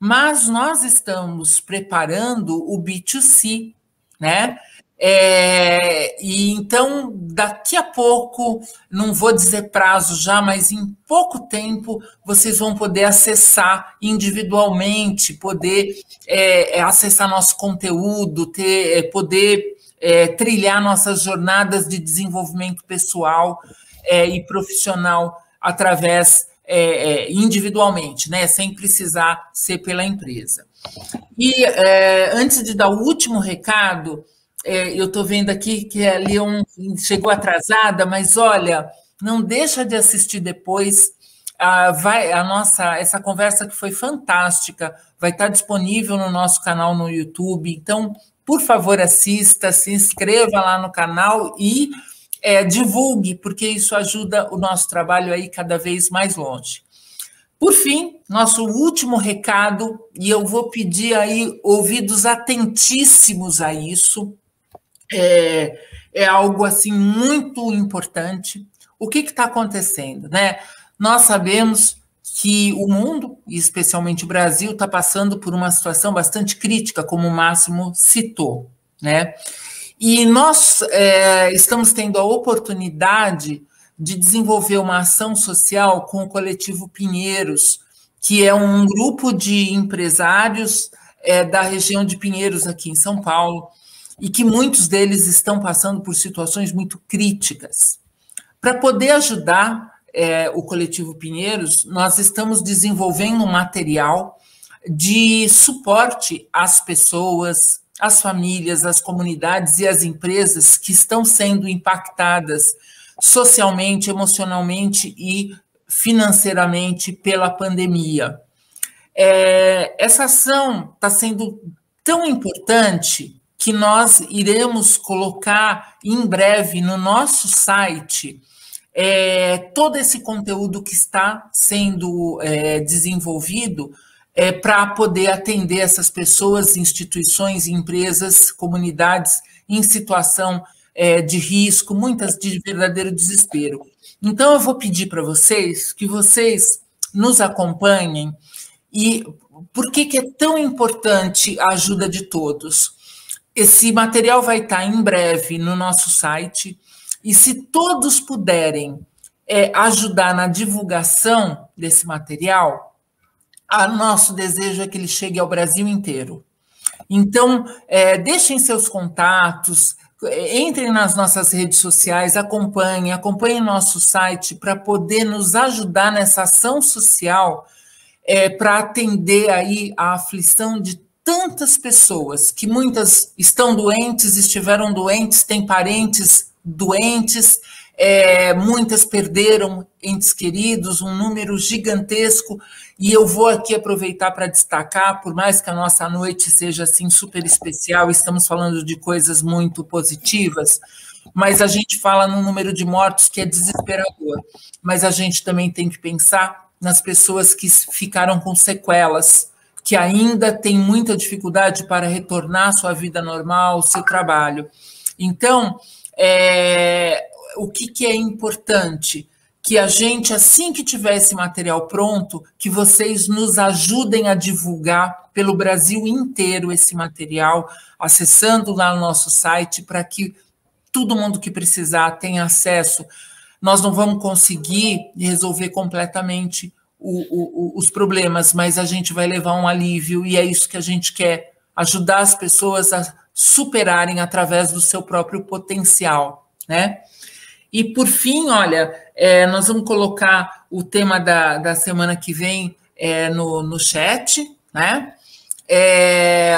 Mas nós estamos preparando o B2C, né? É, e então, daqui a pouco, não vou dizer prazo já, mas em pouco tempo, vocês vão poder acessar individualmente, poder é, é acessar nosso conteúdo, ter, é, poder é, trilhar nossas jornadas de desenvolvimento pessoal é, e profissional através é, individualmente, né, sem precisar ser pela empresa. E é, antes de dar o último recado, é, eu estou vendo aqui que a Leon chegou atrasada, mas olha, não deixa de assistir depois. Ah, vai a nossa essa conversa que foi fantástica vai estar disponível no nosso canal no YouTube. Então, por favor, assista, se inscreva lá no canal e é, divulgue, porque isso ajuda o nosso trabalho aí cada vez mais longe. Por fim, nosso último recado, e eu vou pedir aí ouvidos atentíssimos a isso, é, é algo assim muito importante. O que está acontecendo, né? Nós sabemos que o mundo, e especialmente o Brasil, está passando por uma situação bastante crítica, como o Máximo citou, né? E nós é, estamos tendo a oportunidade de desenvolver uma ação social com o coletivo Pinheiros, que é um grupo de empresários é, da região de Pinheiros, aqui em São Paulo, e que muitos deles estão passando por situações muito críticas. Para poder ajudar é, o coletivo Pinheiros, nós estamos desenvolvendo um material de suporte às pessoas, às famílias, às comunidades e às empresas que estão sendo impactadas socialmente, emocionalmente e financeiramente pela pandemia. É, essa ação está sendo tão importante que nós iremos colocar em breve no nosso site é, todo esse conteúdo que está sendo é, desenvolvido é, para poder atender essas pessoas, instituições, empresas, comunidades em situação é, de risco, muitas de verdadeiro desespero. Então, eu vou pedir para vocês que vocês nos acompanhem e por que, que é tão importante a ajuda de todos? Esse material vai estar em breve no nosso site, e se todos puderem é, ajudar na divulgação desse material, nosso desejo é que ele chegue ao Brasil inteiro. Então, é, deixem seus contatos, entrem nas nossas redes sociais, acompanhem, acompanhem nosso site para poder nos ajudar nessa ação social é, para atender aí a aflição de tantas pessoas que muitas estão doentes, estiveram doentes, têm parentes doentes, é, muitas perderam entes queridos, um número gigantesco, e eu vou aqui aproveitar para destacar, por mais que a nossa noite seja assim super especial, estamos falando de coisas muito positivas, mas a gente fala num número de mortos que é desesperador. Mas a gente também tem que pensar nas pessoas que ficaram com sequelas, que ainda têm muita dificuldade para retornar à sua vida normal, ao seu trabalho. Então, é, o que, que é importante? que a gente, assim que tiver esse material pronto, que vocês nos ajudem a divulgar pelo Brasil inteiro esse material, acessando lá no nosso site, para que todo mundo que precisar tenha acesso. Nós não vamos conseguir resolver completamente o, o, os problemas, mas a gente vai levar um alívio, e é isso que a gente quer: ajudar as pessoas a superarem através do seu próprio potencial, né? E por fim, olha, é, nós vamos colocar o tema da, da semana que vem é, no, no chat, né? É,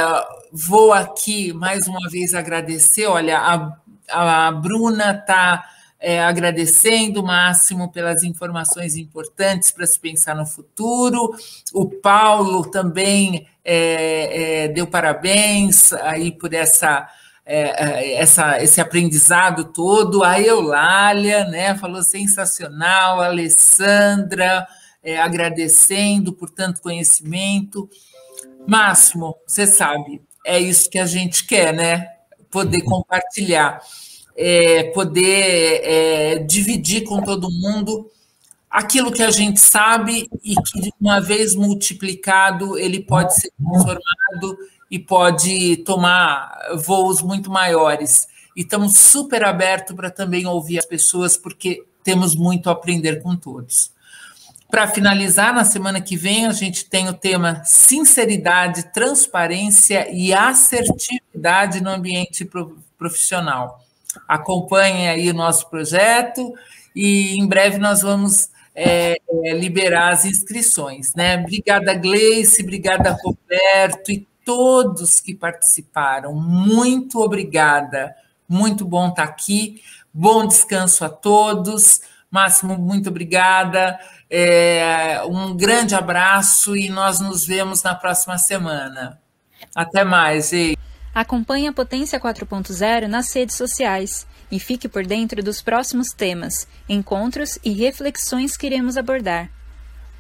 vou aqui mais uma vez agradecer. Olha, a, a Bruna está é, agradecendo máximo pelas informações importantes para se pensar no futuro. O Paulo também é, é, deu parabéns aí por essa é, é, essa, esse aprendizado todo. A Eulália, né, falou sensacional, a Alessandra, é, agradecendo por tanto conhecimento. Máximo, você sabe, é isso que a gente quer, né? Poder compartilhar, é, poder é, dividir com todo mundo aquilo que a gente sabe e que, uma vez multiplicado, ele pode ser transformado e pode tomar voos muito maiores. E estamos super abertos para também ouvir as pessoas, porque temos muito a aprender com todos. Para finalizar, na semana que vem, a gente tem o tema sinceridade, transparência e assertividade no ambiente profissional. Acompanhe aí o nosso projeto e em breve nós vamos é, é, liberar as inscrições. Né? Obrigada, Gleice, obrigada, Roberto e todos que participaram. Muito obrigada. Muito bom estar aqui. Bom descanso a todos. Máximo, muito obrigada. É, um grande abraço e nós nos vemos na próxima semana. Até mais, gente. Acompanhe a Potência 4.0 nas redes sociais e fique por dentro dos próximos temas, encontros e reflexões que iremos abordar.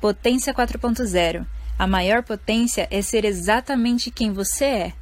Potência 4.0 A maior potência é ser exatamente quem você é.